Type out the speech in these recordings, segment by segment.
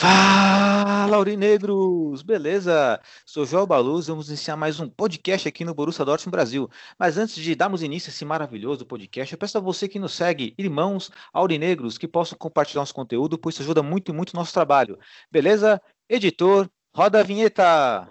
Fala, Aurinegros! Beleza? Sou João Baluz, vamos iniciar mais um podcast aqui no Borussia Dortmund Brasil. Mas antes de darmos início a esse maravilhoso podcast, eu peço a você que nos segue, irmãos aurinegros, que possam compartilhar nosso conteúdo, pois isso ajuda muito, muito o nosso trabalho. Beleza? Editor, roda a vinheta!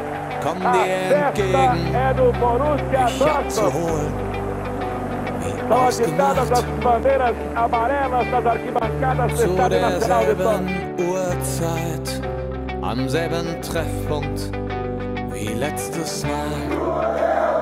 Komm dir entgegen, ich hab zu holen. Ausgemacht. Zu derselben Uhrzeit, am selben Treffpunkt wie letztes Mal.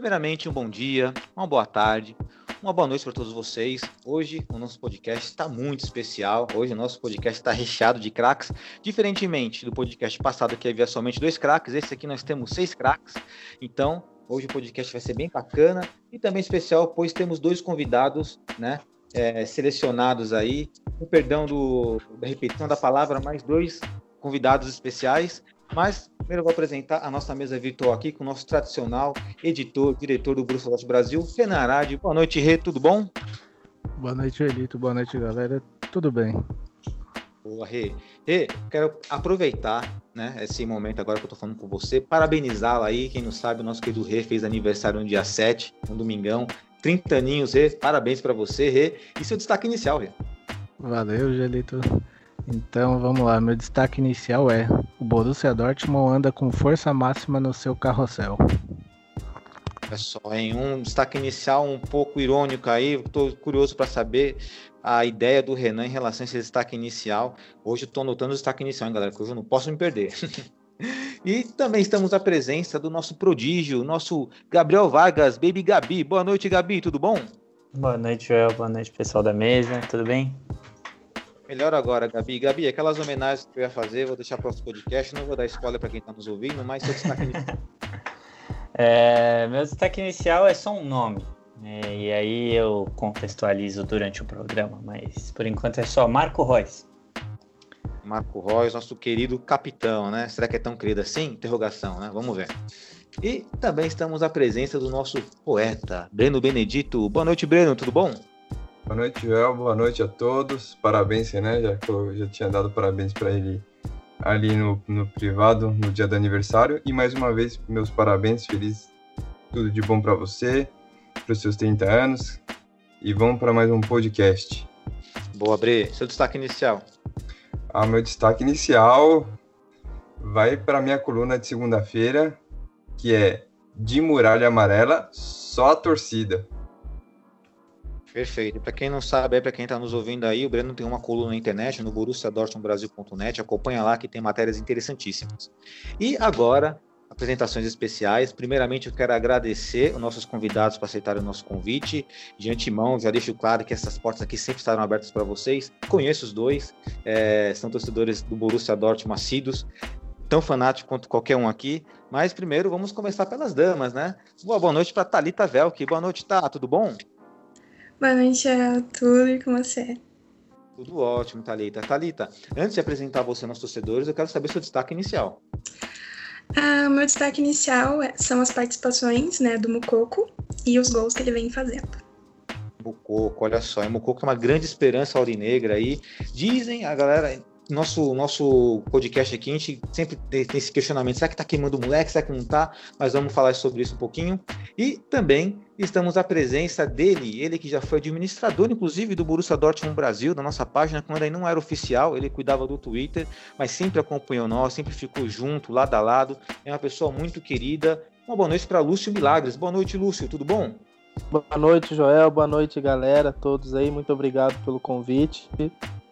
Primeiramente, um bom dia, uma boa tarde, uma boa noite para todos vocês. Hoje o nosso podcast está muito especial. Hoje o nosso podcast está recheado de craques. Diferentemente do podcast passado, que havia somente dois craques, esse aqui nós temos seis craques. Então, hoje o podcast vai ser bem bacana e também especial, pois temos dois convidados, né? é, selecionados aí, com perdão do, da repetição da palavra, mais dois convidados especiais. Mas primeiro eu vou apresentar a nossa mesa virtual aqui com o nosso tradicional editor, diretor do Bruxa Lote Brasil, Renan Arade. Boa noite, Rê, tudo bom? Boa noite, Elito. Boa noite, galera. Tudo bem? Boa, Rê. Rê, quero aproveitar né, esse momento agora que eu tô falando com você, parabenizá-la aí. Quem não sabe, o nosso querido Rê fez aniversário no dia 7, um domingão. 30 aninhos, Rê. Parabéns para você, Rê. E seu destaque inicial, Rê? Valeu, Gelito. Então vamos lá. Meu destaque inicial é: o Borussia Dortmund anda com força máxima no seu carrossel. É só, em um destaque inicial um pouco irônico aí, estou curioso para saber a ideia do Renan em relação a esse destaque inicial. Hoje estou anotando o destaque inicial, hein, galera, que hoje eu não posso me perder. e também estamos à presença do nosso prodígio, nosso Gabriel Vargas, Baby Gabi. Boa noite, Gabi, tudo bom? Boa noite, Joel. Boa noite, pessoal da mesa. Tudo bem? Melhor agora, Gabi. Gabi, aquelas homenagens que eu ia fazer, vou deixar para o podcast, não vou dar spoiler para quem está nos ouvindo, mas seu destaque inicial. É, meu destaque inicial é só um nome. né, e aí eu contextualizo durante o programa, mas por enquanto é só Marco Reus. Marco Reus, nosso querido capitão, né? Será que é tão querido assim? Interrogação, né? Vamos ver. E também estamos à presença do nosso poeta, Breno Benedito. Boa noite, Breno, tudo bom? Boa noite, Joel. Boa noite a todos. Parabéns, né? Já que eu já tinha dado parabéns para ele ali no, no privado no dia do aniversário. E mais uma vez, meus parabéns. Feliz tudo de bom para você, para os seus 30 anos. E vamos para mais um podcast. Boa, Bre. Seu destaque inicial. Ah, meu destaque inicial vai para minha coluna de segunda-feira, que é de muralha amarela, só a torcida. Perfeito. Para quem não sabe, para quem está nos ouvindo aí, o Breno tem uma coluna na internet no borussiadortmundbrasil.net. Acompanha lá que tem matérias interessantíssimas. E agora, apresentações especiais. Primeiramente, eu quero agradecer os nossos convidados para aceitarem o nosso convite. De antemão, já deixo claro que essas portas aqui sempre estarão abertas para vocês. Conheço os dois, é, são torcedores do Borussia Dortmund assíduos, tão fanático quanto qualquer um aqui. Mas primeiro, vamos começar pelas damas, né? Boa, boa noite para Talita Velk. Boa noite, tá? Tudo bom? Boa noite a tudo e com você. Tudo ótimo, Thalita. Thalita, antes de apresentar você aos torcedores, eu quero saber seu destaque inicial. Ah, o meu destaque inicial é- são as participações né, do Mucoco e os gols que ele vem fazendo. Mucoco, olha só, é Mucoco é uma grande esperança aurinegra aí. Dizem, a galera, nosso, nosso podcast aqui, a gente sempre tem, tem esse questionamento, será que tá queimando o moleque, será que não tá? Mas vamos falar sobre isso um pouquinho. E também estamos à presença dele, ele que já foi administrador, inclusive, do Borussia Dortmund Brasil, da nossa página, quando ainda não era oficial, ele cuidava do Twitter, mas sempre acompanhou nós, sempre ficou junto, lado a lado, é uma pessoa muito querida. Uma boa noite para Lúcio Milagres. Boa noite, Lúcio, tudo bom? Boa noite, Joel. Boa noite, galera. Todos aí. Muito obrigado pelo convite.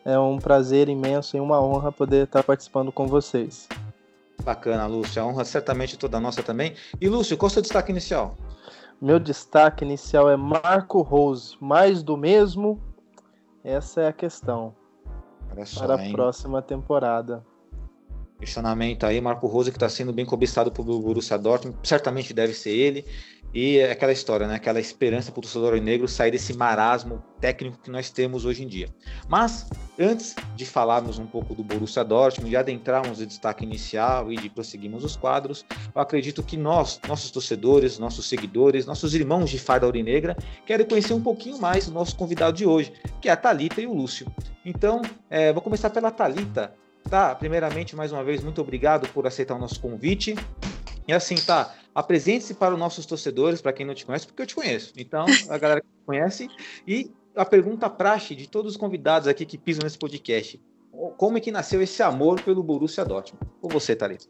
É um prazer imenso e uma honra poder estar participando com vocês. Bacana, Lúcio. A honra certamente toda nossa também. E Lúcio, qual é o seu destaque inicial? Meu destaque inicial é Marco Rose, mais do mesmo. Essa é a questão só, para a hein? próxima temporada. Questionamento aí, Marco Rose que está sendo bem cobiçado pelo Borussia Dortmund, certamente deve ser ele. E é aquela história, né? Aquela esperança para o torcedor negro sair desse marasmo técnico que nós temos hoje em dia. Mas antes de falarmos um pouco do Borussia Dortmund, de adentrarmos o destaque inicial e de prosseguirmos os quadros, eu acredito que nós, nossos torcedores, nossos seguidores, nossos irmãos de farda aurinegra, querem conhecer um pouquinho mais o nosso convidado de hoje, que é a Talita e o Lúcio. Então, é, vou começar pela Talita. Tá, primeiramente, mais uma vez, muito obrigado por aceitar o nosso convite. E assim, tá, apresente-se para os nossos torcedores, para quem não te conhece, porque eu te conheço. Então, a galera que conhece. E a pergunta praxe de todos os convidados aqui que pisam nesse podcast. Como é que nasceu esse amor pelo Borussia Dortmund? Ou você, Thalita?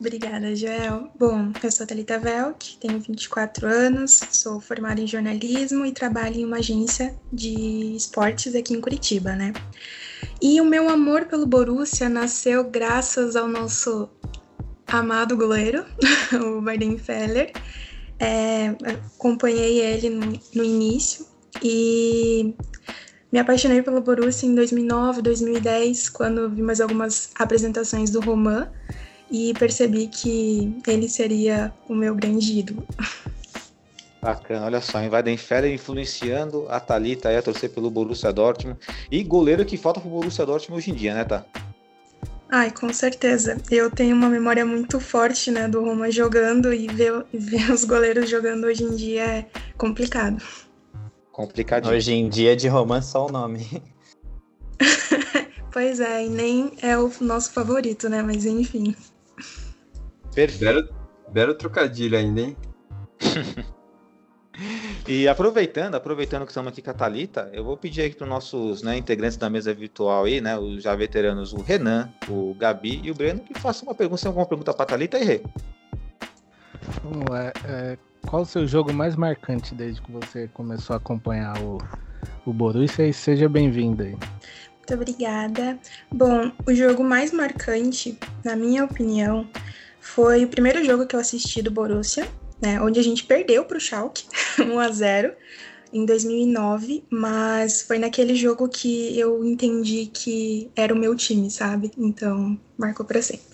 Obrigada, Joel. Bom, eu sou Thalita Velk, tenho 24 anos, sou formada em jornalismo e trabalho em uma agência de esportes aqui em Curitiba, né? E o meu amor pelo Borussia nasceu graças ao nosso amado goleiro, o Weidenfeller. É, acompanhei ele no, no início e me apaixonei pelo Borussia em 2009, 2010, quando vi mais algumas apresentações do Roman e percebi que ele seria o meu grande ídolo. Bacana, olha só, Weidenfeller influenciando a Thalita a torcer pelo Borussia Dortmund e goleiro que falta pro Borussia Dortmund hoje em dia, né, tá? Ai, com certeza. Eu tenho uma memória muito forte, né, do Roma jogando e ver, ver os goleiros jogando hoje em dia é complicado. Complicadinho. Hoje em dia de romance só o nome. pois é, e nem é o nosso favorito, né, mas enfim. Perfeito. Belo, belo trocadilho ainda, hein? E aproveitando, aproveitando que estamos aqui com a Thalita, eu vou pedir aí para os nossos né, integrantes da mesa virtual aí, né? Os já veteranos, o Renan, o Gabi e o Breno, que façam uma pergunta, se alguma pergunta para a Thalita e Rê. Vamos lá. É, qual o seu jogo mais marcante desde que você começou a acompanhar o, o Borussia? E seja bem-vindo aí. Muito obrigada. Bom, o jogo mais marcante, na minha opinião, foi o primeiro jogo que eu assisti do Borussia, né, onde a gente perdeu para o Schalke 1 a 0 em 2009, mas foi naquele jogo que eu entendi que era o meu time, sabe? Então, marcou para sempre.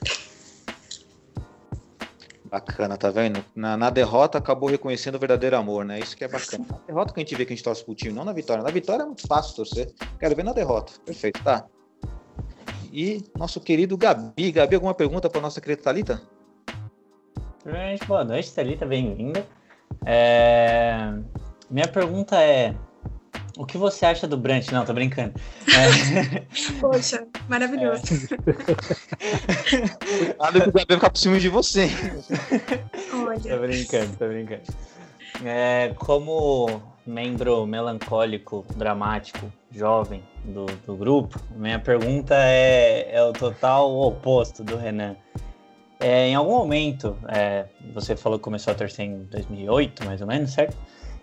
Bacana, tá vendo? Na, na, derrota acabou reconhecendo o verdadeiro amor, né? Isso que é bacana. Na derrota que a gente vê que a gente torce pro time, não na vitória. Na vitória é muito fácil torcer. Quero ver na derrota. Perfeito, tá? E nosso querido Gabi. Gabi, alguma pergunta para nossa querida Thalita? Primeiramente, boa noite, Thalita, bem-vinda. É... Minha pergunta é: o que você acha do Brant? Não, tô brincando. É... Poxa, maravilhoso. Nada que o Gabriel ficar por cima de você. Olha. Tô brincando, tô brincando. É, como membro melancólico, dramático, jovem do, do grupo, minha pergunta é, é o total oposto do Renan. É, em algum momento, é, você falou que começou a torcer em 2008, mais ou menos, certo?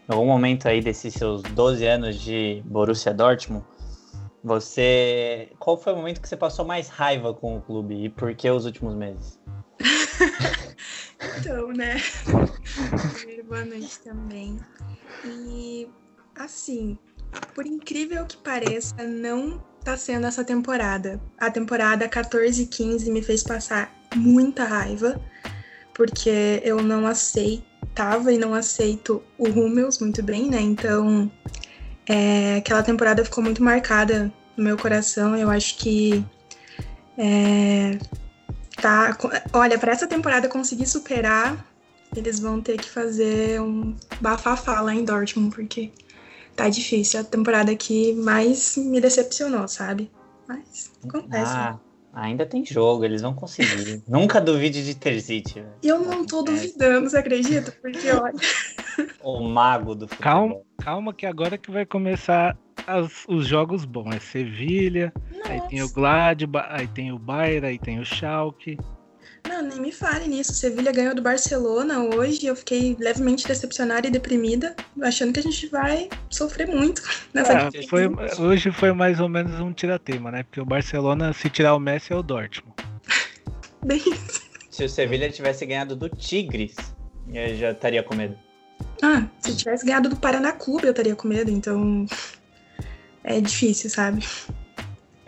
Em algum momento aí desses seus 12 anos de Borussia Dortmund, você... Qual foi o momento que você passou mais raiva com o clube e por que os últimos meses? então, né? Boa noite também. E, assim, por incrível que pareça, não tá sendo essa temporada. A temporada 14 e 15 me fez passar muita raiva, porque eu não aceitava e não aceito o Hummels muito bem, né? Então, é, aquela temporada ficou muito marcada no meu coração. Eu acho que. É, tá, olha, para essa temporada conseguir superar, eles vão ter que fazer um bafafá lá em Dortmund, porque tá difícil. É a temporada que mais me decepcionou, sabe? Mas acontece. Ah, ainda tem jogo, eles vão conseguir. Nunca duvide de Terzic. Eu não tô duvidando, você acredita? Porque olha. o mago do futebol. Calma, calma que agora que vai começar as, os jogos bons. É Sevilha, aí tem o Gladbach, aí tem o Bayern, aí tem o Schalke. Não, nem me fale nisso. Sevilha ganhou do Barcelona hoje. Eu fiquei levemente decepcionada e deprimida, achando que a gente vai sofrer muito nessa é, foi, Hoje foi mais ou menos um tiratema, né? Porque o Barcelona, se tirar o Messi, é o Dortmund. Bem isso. se o Sevilha tivesse ganhado do Tigres, eu já estaria com medo. Ah, se tivesse ganhado do Paraná Clube, eu estaria com medo, então. É difícil, sabe?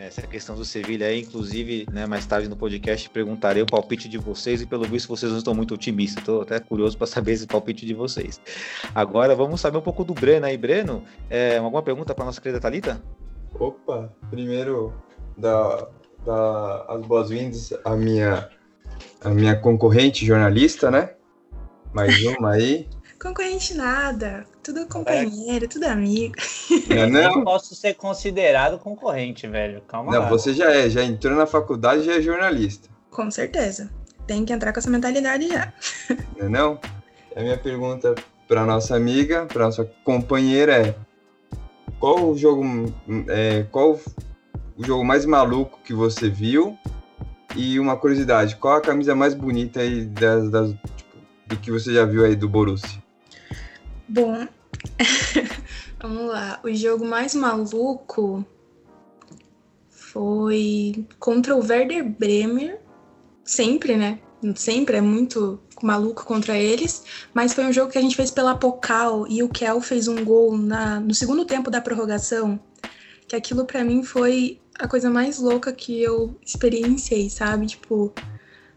Essa questão do Sevilha aí, inclusive, né, mais tarde no podcast perguntarei o palpite de vocês e pelo visto vocês não estão muito otimistas. Estou até curioso para saber esse palpite de vocês. Agora vamos saber um pouco do Breno aí. Breno, é, alguma pergunta para nossa querida Thalita? Opa, primeiro dar da, as boas-vindas à minha, à minha concorrente jornalista, né? Mais uma aí. Concorrente nada, tudo companheiro, é. tudo amigo. Não, não. Eu posso ser considerado concorrente, velho. Calma não, lá. você já é, já entrou na faculdade, já é jornalista. Com certeza. Tem que entrar com essa mentalidade já. Não, não? A minha pergunta para nossa amiga, para nossa companheira é: qual o jogo, é, qual o jogo mais maluco que você viu? E uma curiosidade, qual a camisa mais bonita aí das, das tipo, do que você já viu aí do Borussia? Bom, vamos lá. O jogo mais maluco foi contra o Werder Bremer. Sempre, né? Sempre é muito maluco contra eles. Mas foi um jogo que a gente fez pela Pocal e o Kel fez um gol na, no segundo tempo da prorrogação. Que aquilo para mim foi a coisa mais louca que eu experienciei, sabe? Tipo,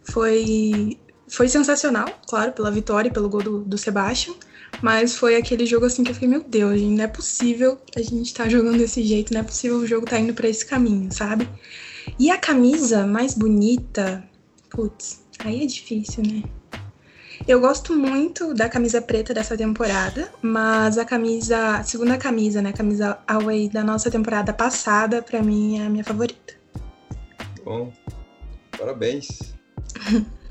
foi foi sensacional, claro, pela vitória e pelo gol do, do Sebastian, mas foi aquele jogo assim que eu fiquei, meu Deus, gente, não é possível a gente estar tá jogando desse jeito, não é possível o jogo tá indo para esse caminho, sabe? E a camisa mais bonita, putz, aí é difícil, né? Eu gosto muito da camisa preta dessa temporada, mas a camisa, a segunda camisa, né, a camisa away da nossa temporada passada, para mim é a minha favorita. Bom, parabéns.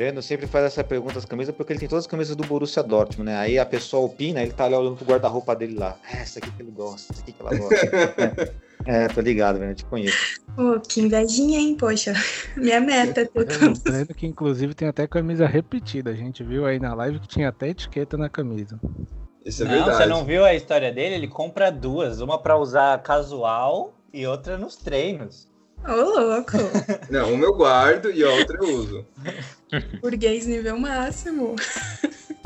Breno sempre faz essa pergunta das camisas porque ele tem todas as camisas do Borussia Dortmund, né? Aí a pessoa opina, ele tá ali olhando pro guarda-roupa dele lá. É, essa aqui que ele gosta, essa aqui que ela gosta. é, é, tô ligado, Breno, te conheço. Pô, que invejinha, hein, poxa. Minha meta é ter Breno que inclusive tem até camisa repetida. A gente viu aí na live que tinha até etiqueta na camisa. Isso é não, verdade. Você não viu a história dele? Ele compra duas, uma para usar casual e outra nos treinos. Ô, louco! Não, uma eu guardo e a outra eu uso. Burguês nível máximo.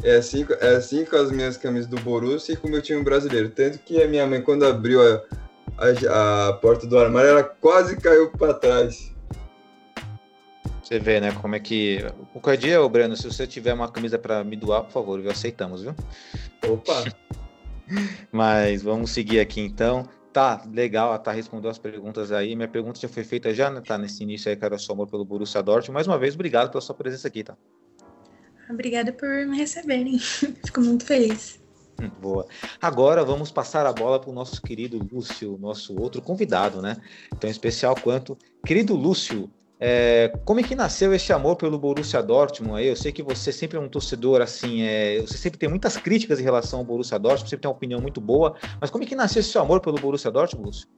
É assim, é assim com as minhas camisas do Borussia e com o meu time brasileiro. Tanto que a minha mãe, quando abriu a, a, a porta do armário, ela quase caiu para trás. Você vê, né, como é que... Qualquer dia, ô Breno, se você tiver uma camisa para me doar, por favor, viu? aceitamos, viu? Opa! Mas vamos seguir aqui, então. Tá, legal, a Tá respondeu as perguntas aí. Minha pergunta já foi feita já, né, tá? Nesse início aí, cara, seu amor pelo Borussia Dortmund. Mais uma vez, obrigado pela sua presença aqui, tá? Obrigada por me receberem. Fico muito feliz. Hum, boa. Agora vamos passar a bola para o nosso querido Lúcio, nosso outro convidado, né? Tão especial quanto. Querido Lúcio, é, como é que nasceu esse amor pelo Borussia Dortmund? Eu sei que você sempre é um torcedor assim, é, você sempre tem muitas críticas em relação ao Borussia Dortmund, sempre tem uma opinião muito boa, mas como é que nasceu esse amor pelo Borussia Dortmund, Lúcio?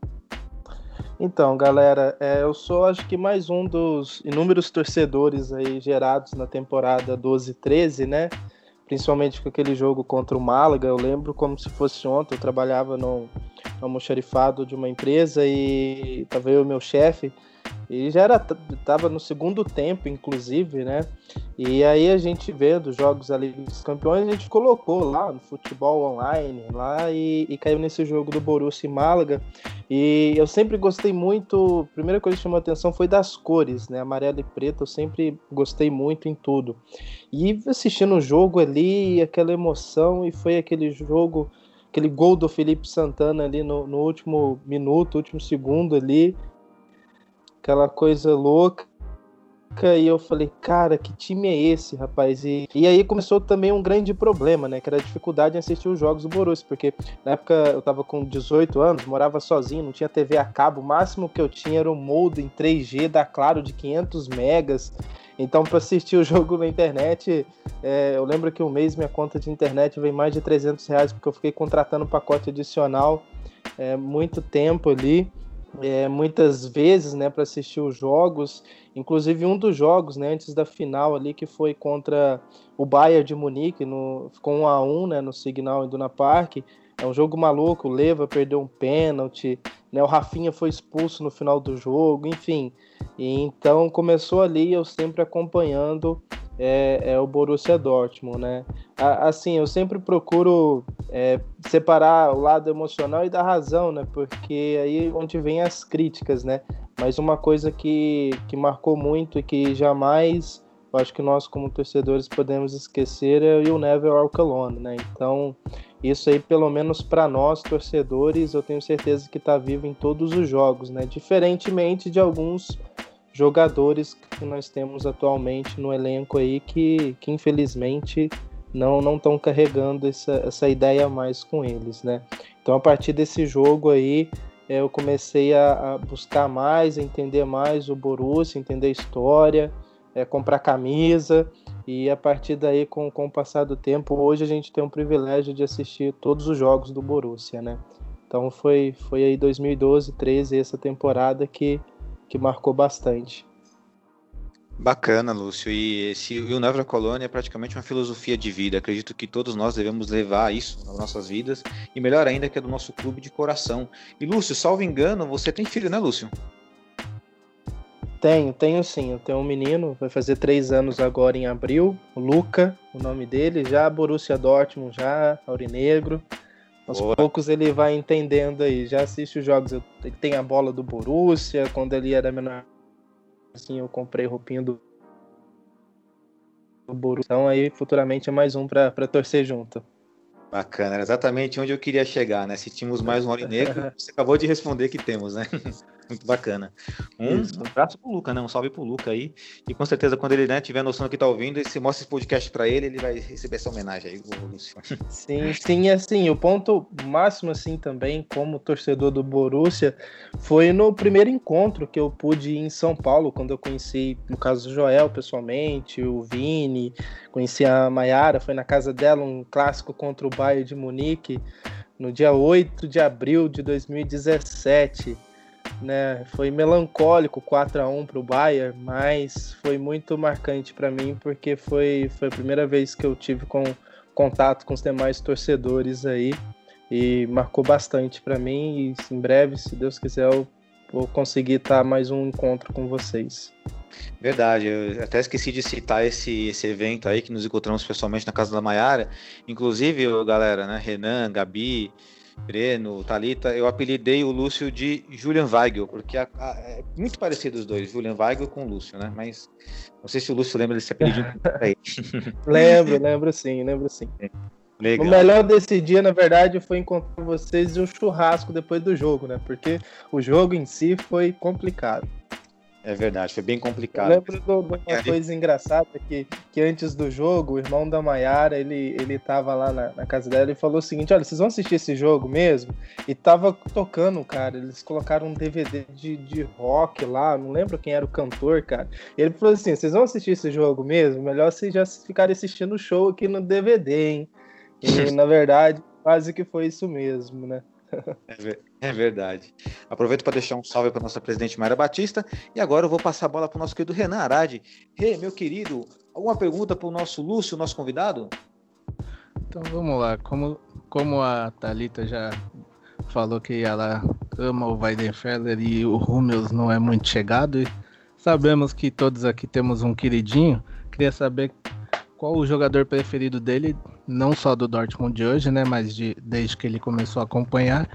Então, galera, é, eu sou acho que mais um dos inúmeros torcedores aí gerados na temporada 12-13, né? Principalmente com aquele jogo contra o Málaga. Eu lembro como se fosse ontem. Eu trabalhava no almoxarifado de uma empresa e tava eu e meu chefe. E já era tava no segundo tempo, inclusive, né? E aí a gente vendo jogos ali dos campeões, a gente colocou lá no futebol online lá e, e caiu nesse jogo do Borussia e Málaga. E eu sempre gostei muito, a primeira coisa que chamou atenção foi das cores, né? Amarelo e preto, eu sempre gostei muito em tudo. E assistindo o jogo ali, aquela emoção, e foi aquele jogo, aquele gol do Felipe Santana ali no, no último minuto, último segundo ali aquela coisa louca. E eu falei, cara, que time é esse, rapaz? E, e aí começou também um grande problema, né? Que era a dificuldade em assistir os jogos do Borussia, porque na época eu tava com 18 anos, morava sozinho, não tinha TV a cabo, o máximo que eu tinha era um molde em 3G da Claro de 500 megas. Então, para assistir o jogo na internet, é, eu lembro que um mês minha conta de internet veio mais de 300 reais, porque eu fiquei contratando pacote adicional é, muito tempo ali é, muitas vezes, né, para assistir os jogos. Inclusive um dos jogos, né, antes da final ali que foi contra o Bayern de Munique, no, ficou um a um, né, no Signal Iduna Park. é um jogo maluco, o Leva perdeu um pênalti, né? O Rafinha foi expulso no final do jogo, enfim. E então começou ali eu sempre acompanhando é, é o Borussia Dortmund, né? Assim, eu sempre procuro é, separar o lado emocional e da razão, né? Porque aí é onde vem as críticas, né? Mas uma coisa que, que marcou muito e que jamais eu acho que nós como torcedores podemos esquecer é o Neville Alcalone, né? Então isso aí pelo menos para nós torcedores eu tenho certeza que está vivo em todos os jogos, né? Diferentemente de alguns jogadores que nós temos atualmente no elenco aí que, que infelizmente não não estão carregando essa, essa ideia mais com eles, né? Então a partir desse jogo aí eu comecei a, a buscar mais, a entender mais o Borussia, entender a história, é, comprar camisa e a partir daí com, com o passar do tempo hoje a gente tem o privilégio de assistir todos os jogos do Borussia, né? Então foi foi aí 2012, 13 essa temporada que que marcou bastante. Bacana, Lúcio. E, esse, e o Colônia é praticamente uma filosofia de vida. Acredito que todos nós devemos levar isso nas nossas vidas. E melhor ainda, que é do nosso clube de coração. E, Lúcio, salvo engano, você tem filho, né, Lúcio? Tenho, tenho sim. Eu tenho um menino, vai fazer três anos agora em abril. O Luca, o nome dele. Já Borussia Dortmund, já Aurinegro. Aos Boa. poucos ele vai entendendo aí, já assiste os jogos. Ele tem a bola do Borussia, quando ele era menor, assim, eu comprei roupinha do, do Borussia. Então aí futuramente é mais um para torcer junto. Bacana, era exatamente onde eu queria chegar, né? Se tínhamos mais um Aurinegro, você acabou de responder que temos, né? Muito bacana. Um, um abraço pro Luca, né? Um salve pro Luca aí. E com certeza, quando ele né, tiver noção do que tá ouvindo, e se mostra esse podcast para ele, ele vai receber essa homenagem aí. Sim, sim, assim, o ponto máximo, assim, também, como torcedor do Borussia, foi no primeiro encontro que eu pude ir em São Paulo, quando eu conheci, no caso, o Joel pessoalmente, o Vini, conheci a Maiara, foi na casa dela, um clássico contra o Bayern de Munique, no dia 8 de abril de 2017 né? Foi melancólico 4 a 1 para o Bayern, mas foi muito marcante para mim porque foi, foi a primeira vez que eu tive com, contato com os demais torcedores aí e marcou bastante para mim e em breve, se Deus quiser, eu vou conseguir estar mais um encontro com vocês. Verdade, eu até esqueci de citar esse, esse evento aí que nos encontramos pessoalmente na casa da Maiara. Inclusive, galera, né? Renan, Gabi, Breno, Talita, eu apelidei o Lúcio de Julian Weigel, porque a, a, é muito parecido os dois, Julian Weigel com o Lúcio, né? Mas não sei se o Lúcio lembra desse apelido lembro, lembro sim, lembro sim. Legal. O melhor desse dia, na verdade, foi encontrar vocês e o churrasco depois do jogo, né? Porque o jogo em si foi complicado. É verdade, foi bem complicado. Eu lembro de uma coisa engraçada que, que antes do jogo, o irmão da Maiara, ele, ele tava lá na, na, casa dela e falou o seguinte: olha, vocês vão assistir esse jogo mesmo? E tava tocando, cara. Eles colocaram um DVD de, de rock lá, não lembro quem era o cantor, cara. E ele falou assim: vocês vão assistir esse jogo mesmo? Melhor vocês já ficarem assistindo o show aqui no DVD, hein? E na verdade, quase que foi isso mesmo, né? É, verdade. Aproveito para deixar um salve para nossa presidente Mayra Batista. E agora eu vou passar a bola para o nosso querido Renan Arade. Rê, meu querido, alguma pergunta para o nosso Lúcio, nosso convidado? Então vamos lá. Como, como a Talita já falou que ela ama o Weidenfeller e o Hummels não é muito chegado, e sabemos que todos aqui temos um queridinho. Queria saber qual o jogador preferido dele, não só do Dortmund de hoje, né, mas de, desde que ele começou a acompanhar,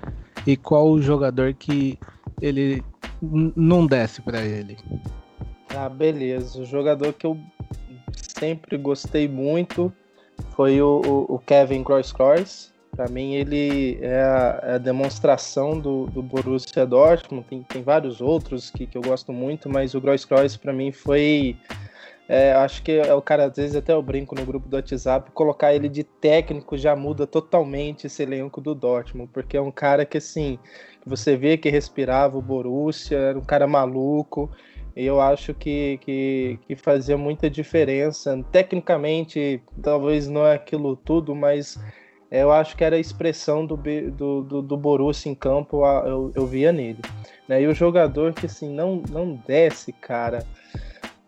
e qual o jogador que ele não desce para ele. Ah, beleza. O jogador que eu sempre gostei muito foi o, o, o Kevin Kroos Kroos. Para mim, ele é a, é a demonstração do, do, Borussia Dortmund. Tem, tem vários outros que, que eu gosto muito, mas o Kroos Kroos para mim foi é, acho que é o cara, às vezes até eu brinco no grupo do WhatsApp, colocar ele de técnico já muda totalmente esse elenco do Dortmund, porque é um cara que assim, você vê que respirava o Borussia, era um cara maluco, e eu acho que, que, que fazia muita diferença. Tecnicamente, talvez não é aquilo tudo, mas eu acho que era a expressão do, do, do, do Borussia em campo, eu, eu via nele. Né? E o jogador que assim, não, não desce, cara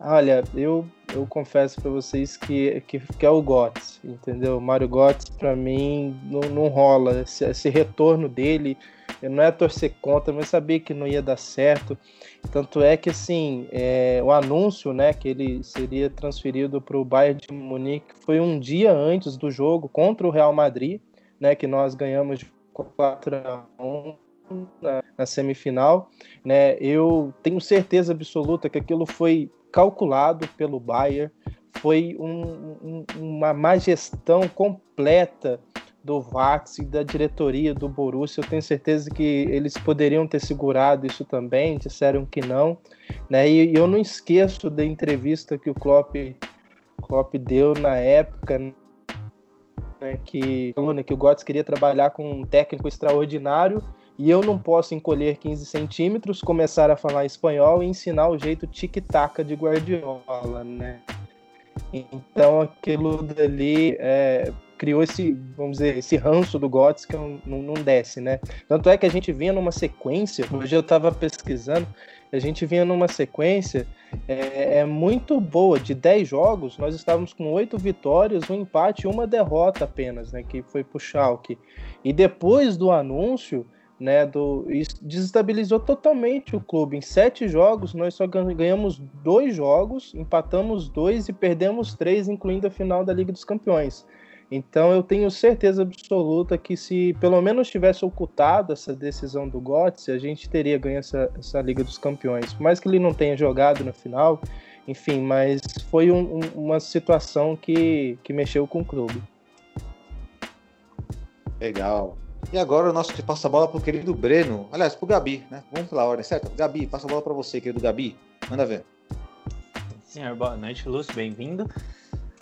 Olha, eu, eu confesso para vocês que, que, que, é o Götze, entendeu? Mário Götze, para mim, não, não rola. Esse, esse, retorno dele, não é torcer contra, mas sabia que não ia dar certo. Tanto é que, assim, é, o anúncio, né, que ele seria transferido para o Bayern de Munique foi um dia antes do jogo contra o Real Madrid, né, que nós ganhamos de 4 a 1 na, na semifinal, né? Eu tenho certeza absoluta que aquilo foi calculado pelo Bayern, foi um, um, uma má gestão completa do Vax e da diretoria do Borussia. Eu tenho certeza que eles poderiam ter segurado isso também, disseram que não. Né? E, eu não esqueço da entrevista que o Klopp, Klopp deu na época, né, que, que o Götze queria trabalhar com um técnico extraordinário e eu não posso encolher 15 centímetros, começar a falar espanhol e ensinar o jeito tic-tac de Guardiola, né? Então aquilo dali é, criou esse, vamos dizer, esse ranço do Götze que não, não desce, né? Tanto é que a gente vinha numa sequência, hoje eu estava pesquisando, a gente vinha numa sequência é, é, muito boa. De 10 jogos, nós estávamos com 8 vitórias, um empate e uma derrota apenas, né? Que foi pro Schalke. E depois do anúncio, né, do, desestabilizou totalmente o clube. Em sete jogos, nós só ganhamos dois jogos, empatamos dois e perdemos três, incluindo a final da Liga dos Campeões. Então eu tenho certeza absoluta que se pelo menos tivesse ocultado essa decisão do Götze, a gente teria ganho essa, essa Liga dos Campeões. Mais que ele não tenha jogado no final, enfim, mas foi um, um, uma situação que, que mexeu com o clube. Legal. E agora o nosso passa a bola pro querido Breno. Aliás, pro Gabi, né? Vamos pela ordem, certo? Gabi, passa a bola para você, querido Gabi. Manda ver. Senhor, boa noite, Lúcio, bem-vindo.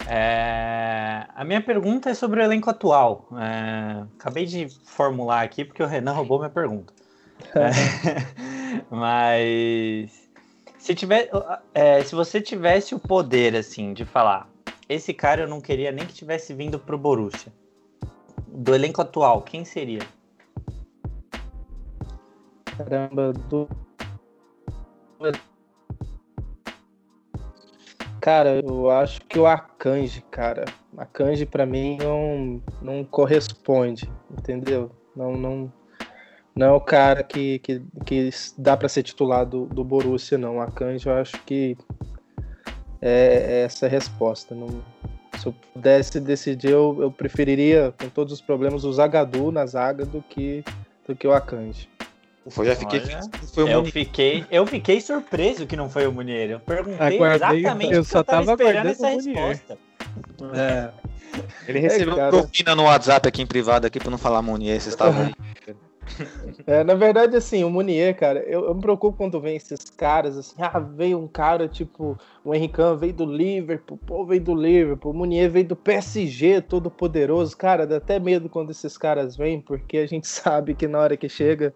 É... A minha pergunta é sobre o elenco atual. É... Acabei de formular aqui porque o Renan roubou minha pergunta. é... Mas se tiver, é, se você tivesse o poder assim de falar, esse cara eu não queria nem que tivesse vindo pro Borussia do elenco atual, quem seria? Caramba, do. Cara, eu acho que o Akanji, cara. Akanji para mim não, não corresponde, entendeu? Não, não, não é o cara que, que, que dá para ser titular do, do Borussia, não. Akanji eu acho que é, é essa a resposta. Não, se eu pudesse decidir, eu, eu preferiria, com todos os problemas, o Zagadu na zaga do que, do que o Akanji. Ufa, já fiquei foi o eu fiquei Eu fiquei surpreso que não foi o Munier. Eu perguntei Aguardei, exatamente eu só tava, tava esperando essa resposta. É. Ele recebeu é, propina no WhatsApp aqui em privado aqui para não falar Munier, vocês estavam aí. É, na verdade, assim, o Munier, cara, eu, eu, me preocupo quando vem esses caras, assim, ah, veio um cara tipo, o Henricão veio do Liverpool, pô, veio do Liverpool, o Munier veio do PSG, todo poderoso, cara, dá até medo quando esses caras vêm, porque a gente sabe que na hora que chega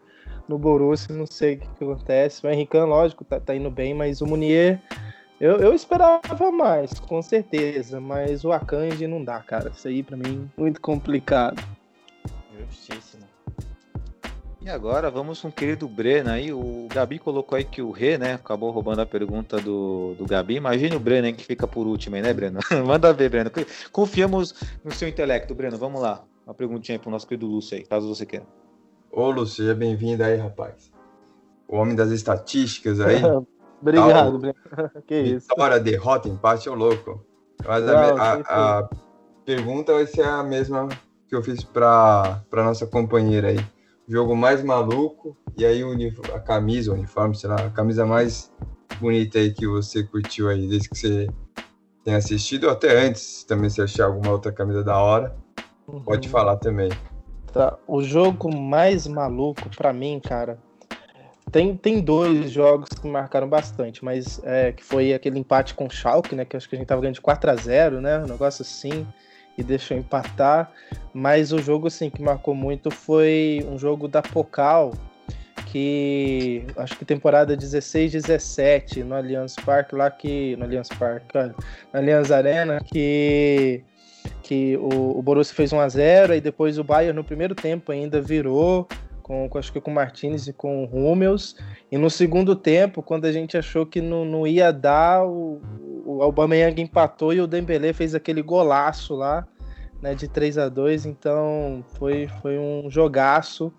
no Borussia, não sei o que, que acontece, o Henricão, lógico, tá, tá, indo bem, mas o Munier, eu, eu esperava mais, com certeza, mas o Akanji não dá, cara, isso aí pra mim, muito complicado. Justiça. E agora vamos com o querido Breno aí. O Gabi colocou aí que o Rê, né? Acabou roubando a pergunta do, do Gabi. Imagine o Breno hein, que fica por último aí, né, Breno? Manda ver, Breno. Confiamos no seu intelecto, Breno. Vamos lá. Uma perguntinha pro nosso querido Lúcio aí, caso você queira. Ô, Lúcio, seja bem-vindo aí, rapaz. O homem das estatísticas aí. Obrigado, Breno. que isso. Vitória, derrota, empate, ô louco. Mas Não, a, a, a pergunta vai ser a mesma que eu fiz para nossa companheira aí jogo mais maluco, e aí a camisa, o uniforme, sei lá, a camisa mais bonita aí que você curtiu aí, desde que você tem assistido, ou até antes também, se achar alguma outra camisa da hora, uhum. pode falar também. Tá, o jogo mais maluco para mim, cara, tem, tem dois jogos que marcaram bastante, mas é, que foi aquele empate com o Schalke, né, que acho que a gente tava ganhando de 4 a 0 né, um negócio assim, e deixou empatar. Mas o jogo assim que marcou muito foi um jogo da Pocal, que acho que temporada 16, 17 no Allianz Parque lá que no Allianz Parque, no Allianz Arena que que o, o Borussia fez 1 a 0 e depois o Bayern no primeiro tempo ainda virou com, acho que com o Martinez e com o Hummels. E no segundo tempo, quando a gente achou que não, não ia dar, o, o Aubameyang empatou e o Dembélé fez aquele golaço lá, né, de 3 a 2 então foi, foi um jogaço,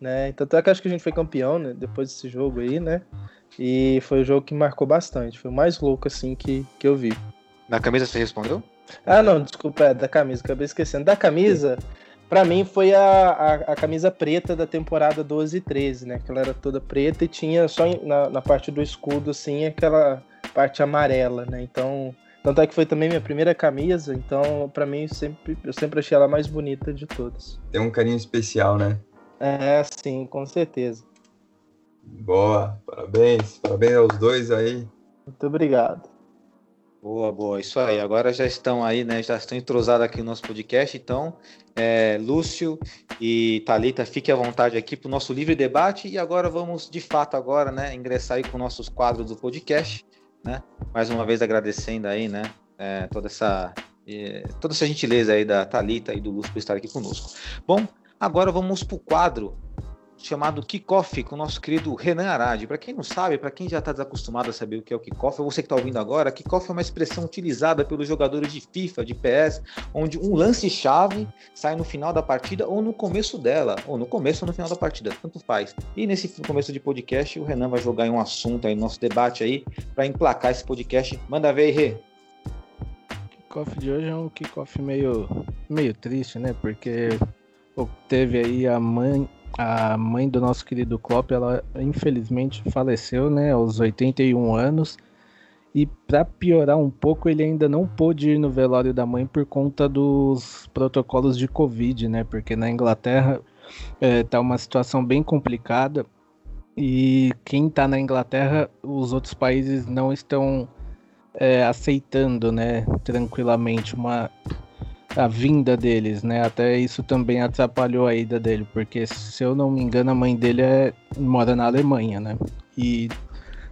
né, tanto é que acho que a gente foi campeão, né, depois desse jogo aí, né, e foi o jogo que marcou bastante, foi o mais louco, assim, que, que eu vi. Na camisa você respondeu? Ah, não, desculpa, é da camisa, acabei esquecendo. Da camisa, para mim foi a, a, a, camisa preta da temporada 12 e 13, né? Que ela era toda preta e tinha só na, na parte do escudo, assim, aquela parte amarela, né? Então, tanto é que foi também minha primeira camisa, então para mim sempre, eu sempre achei ela mais bonita de todas. Tem um carinho especial, né? É, sim, com certeza. Boa, parabéns, parabéns aos dois aí. Muito obrigado. Boa, boa, isso aí. Agora já estão aí, né? Já estão entrosados aqui no nosso podcast. Então, é, Lúcio e Talita, fique à vontade aqui para o nosso livre debate. E agora vamos, de fato, agora, né, ingressar aí com nossos quadros do podcast, né? Mais uma vez agradecendo aí, né? É, toda essa toda essa gentileza aí da Talita e do Lúcio por estar aqui conosco. Bom, agora vamos para o quadro chamado Kickoff com o nosso querido Renan Arade. Para quem não sabe, para quem já está desacostumado a saber o que é o Kickoff, ou você que está ouvindo agora, Kickoff é uma expressão utilizada pelos jogadores de FIFA, de PS, onde um lance-chave sai no final da partida ou no começo dela, ou no começo ou no final da partida, tanto faz. E nesse começo de podcast, o Renan vai jogar em um assunto aí, no nosso debate aí, para emplacar esse podcast. Manda ver aí, Rê. Kickoff de hoje é um kickoff meio, meio triste, né? Porque teve aí a mãe a mãe do nosso querido Klopp, ela infelizmente faleceu, né, aos 81 anos. E para piorar um pouco, ele ainda não pôde ir no velório da mãe por conta dos protocolos de Covid, né? Porque na Inglaterra é, tá uma situação bem complicada e quem está na Inglaterra, os outros países não estão é, aceitando, né, tranquilamente uma a vinda deles, né? Até isso também atrapalhou a ida dele, porque se eu não me engano, a mãe dele é, mora na Alemanha, né? E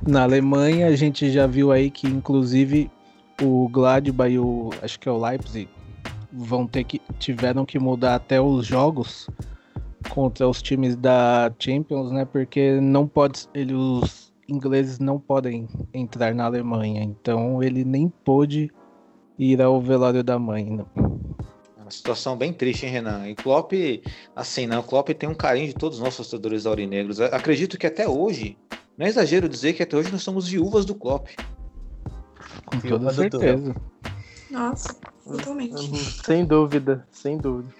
na Alemanha a gente já viu aí que inclusive o Gladbach e o acho que é o Leipzig vão ter que tiveram que mudar até os jogos contra os times da Champions, né? Porque não pode ele, os ingleses não podem entrar na Alemanha, então ele nem pôde ir ao velório da mãe. Não. Uma situação bem triste, hein, Renan? E Klopp, assim, não, o Klopp tem um carinho de todos os nossos torcedores aurinegros. Acredito que até hoje, não é exagero dizer que até hoje nós somos viúvas do Klopp. Com toda certeza. Nossa, totalmente. Sem dúvida, sem dúvida.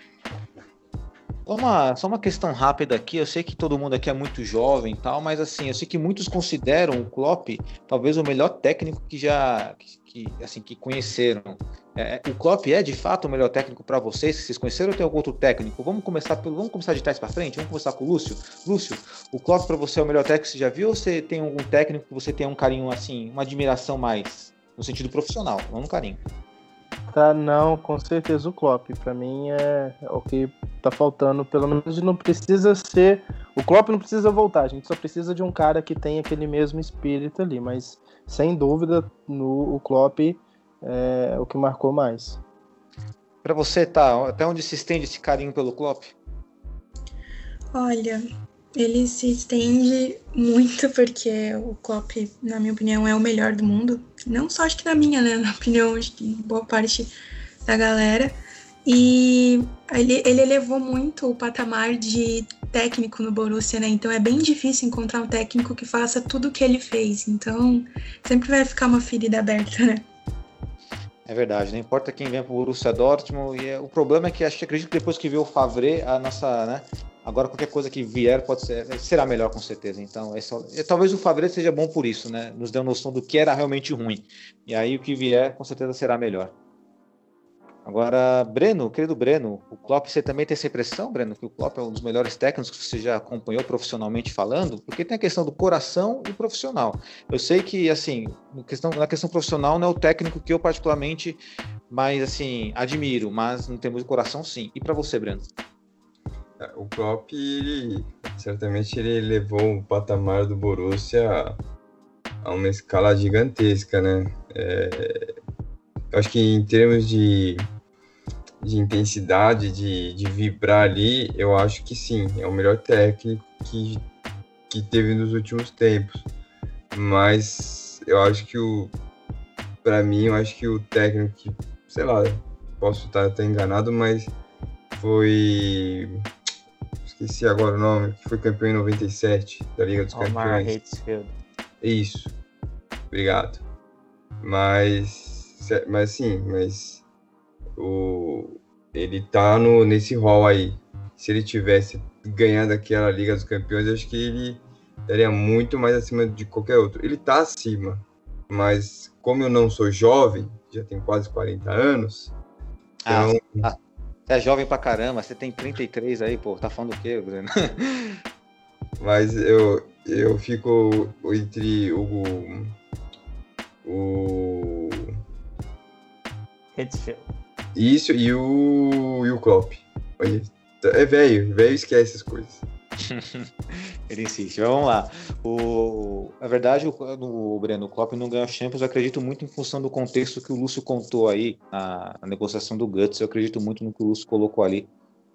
Uma, só uma questão rápida aqui, eu sei que todo mundo aqui é muito jovem e tal, mas assim, eu sei que muitos consideram o Klopp talvez o melhor técnico que já que, assim, que conheceram. É, o Klopp é de fato o melhor técnico para vocês? Vocês conheceram ou tem algum outro técnico? Vamos começar pelo, vamos começar de trás para frente. Vamos começar com o Lúcio. Lúcio, o Klopp para você é o melhor técnico que você já viu? Ou você tem algum técnico que você tem um carinho assim, uma admiração mais no sentido profissional, não no carinho? Tá, não, com certeza o Klopp. Para mim é, é o que tá faltando. Pelo menos não precisa ser. O Klopp não precisa voltar. A gente só precisa de um cara que tenha aquele mesmo espírito ali. Mas sem dúvida, no, o Klopp é o que marcou mais. Para você, tá? Até onde se estende esse carinho pelo Klopp? Olha, ele se estende muito porque o Klopp, na minha opinião, é o melhor do mundo. Não só acho que na minha, né? Na opinião de boa parte da galera. E ele, ele elevou muito o patamar de técnico no Borussia, né? Então é bem difícil encontrar um técnico que faça tudo o que ele fez. Então sempre vai ficar uma ferida aberta, né? É verdade, não importa quem vem para o Borussia Dortmund. E é, o problema é que acho que acredito que depois que viu o Favre, a nossa, né? Agora qualquer coisa que vier pode ser, será melhor com certeza. Então, é, talvez o Favre seja bom por isso, né? Nos deu noção do que era realmente ruim. E aí o que vier com certeza será melhor. Agora, Breno, querido Breno, o Klopp, você também tem essa impressão, Breno, que o Klopp é um dos melhores técnicos que você já acompanhou profissionalmente falando? Porque tem a questão do coração e profissional. Eu sei que, assim, na questão, na questão profissional não é o técnico que eu particularmente mais, assim, admiro, mas não temos o coração sim. E para você, Breno? É, o Klopp, ele, certamente ele levou o patamar do Borussia a, uma escala gigantesca, né? É, acho que em termos de de intensidade, de, de vibrar ali, eu acho que sim, é o melhor técnico que, que teve nos últimos tempos. Mas eu acho que o, para mim, eu acho que o técnico que, sei lá, posso estar até enganado, mas foi. Esqueci agora o nome, que foi campeão em 97 da Liga dos Omar Campeões. Hatsfield. Isso. Obrigado. Mas. Mas sim, mas. O, ele tá no, nesse hall aí. Se ele tivesse ganhado aquela Liga dos Campeões, eu acho que ele estaria muito mais acima de qualquer outro. Ele tá acima, mas como eu não sou jovem, já tenho quase 40 anos, Ah, então ah, você é jovem pra caramba, você tem 33 aí, pô, tá falando o quê, Breno? mas eu, eu fico entre o. O. Hatsfield. Isso e o. E o Klopp. Olha, É velho, velho esquece as coisas. Ele insiste. Mas vamos lá. O, na verdade, o, o Breno Klopp não ganhou a Champions. Eu acredito muito em função do contexto que o Lúcio contou aí, a, a negociação do Guts. Eu acredito muito no que o Lúcio colocou ali,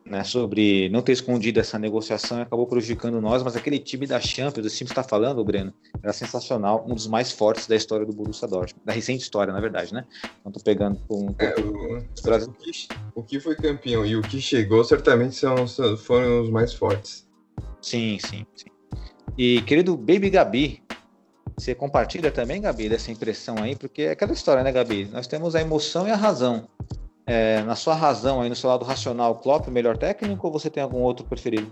né, sobre não ter escondido essa negociação e acabou prejudicando nós. Mas aquele time da Champions, time que está falando, Breno, era sensacional, um dos mais fortes da história do Borussia Dortmund, da recente história, na verdade, né? Não tô pegando com, É, o, Brasil. o que, o que foi campeão e o que chegou certamente são, são- foram os mais fortes. Sim, sim, sim. E querido Baby Gabi, você compartilha também, Gabi, dessa impressão aí? Porque é aquela história, né, Gabi? Nós temos a emoção e a razão. É, na sua razão aí, no seu lado racional, Klopp, o melhor técnico ou você tem algum outro preferido?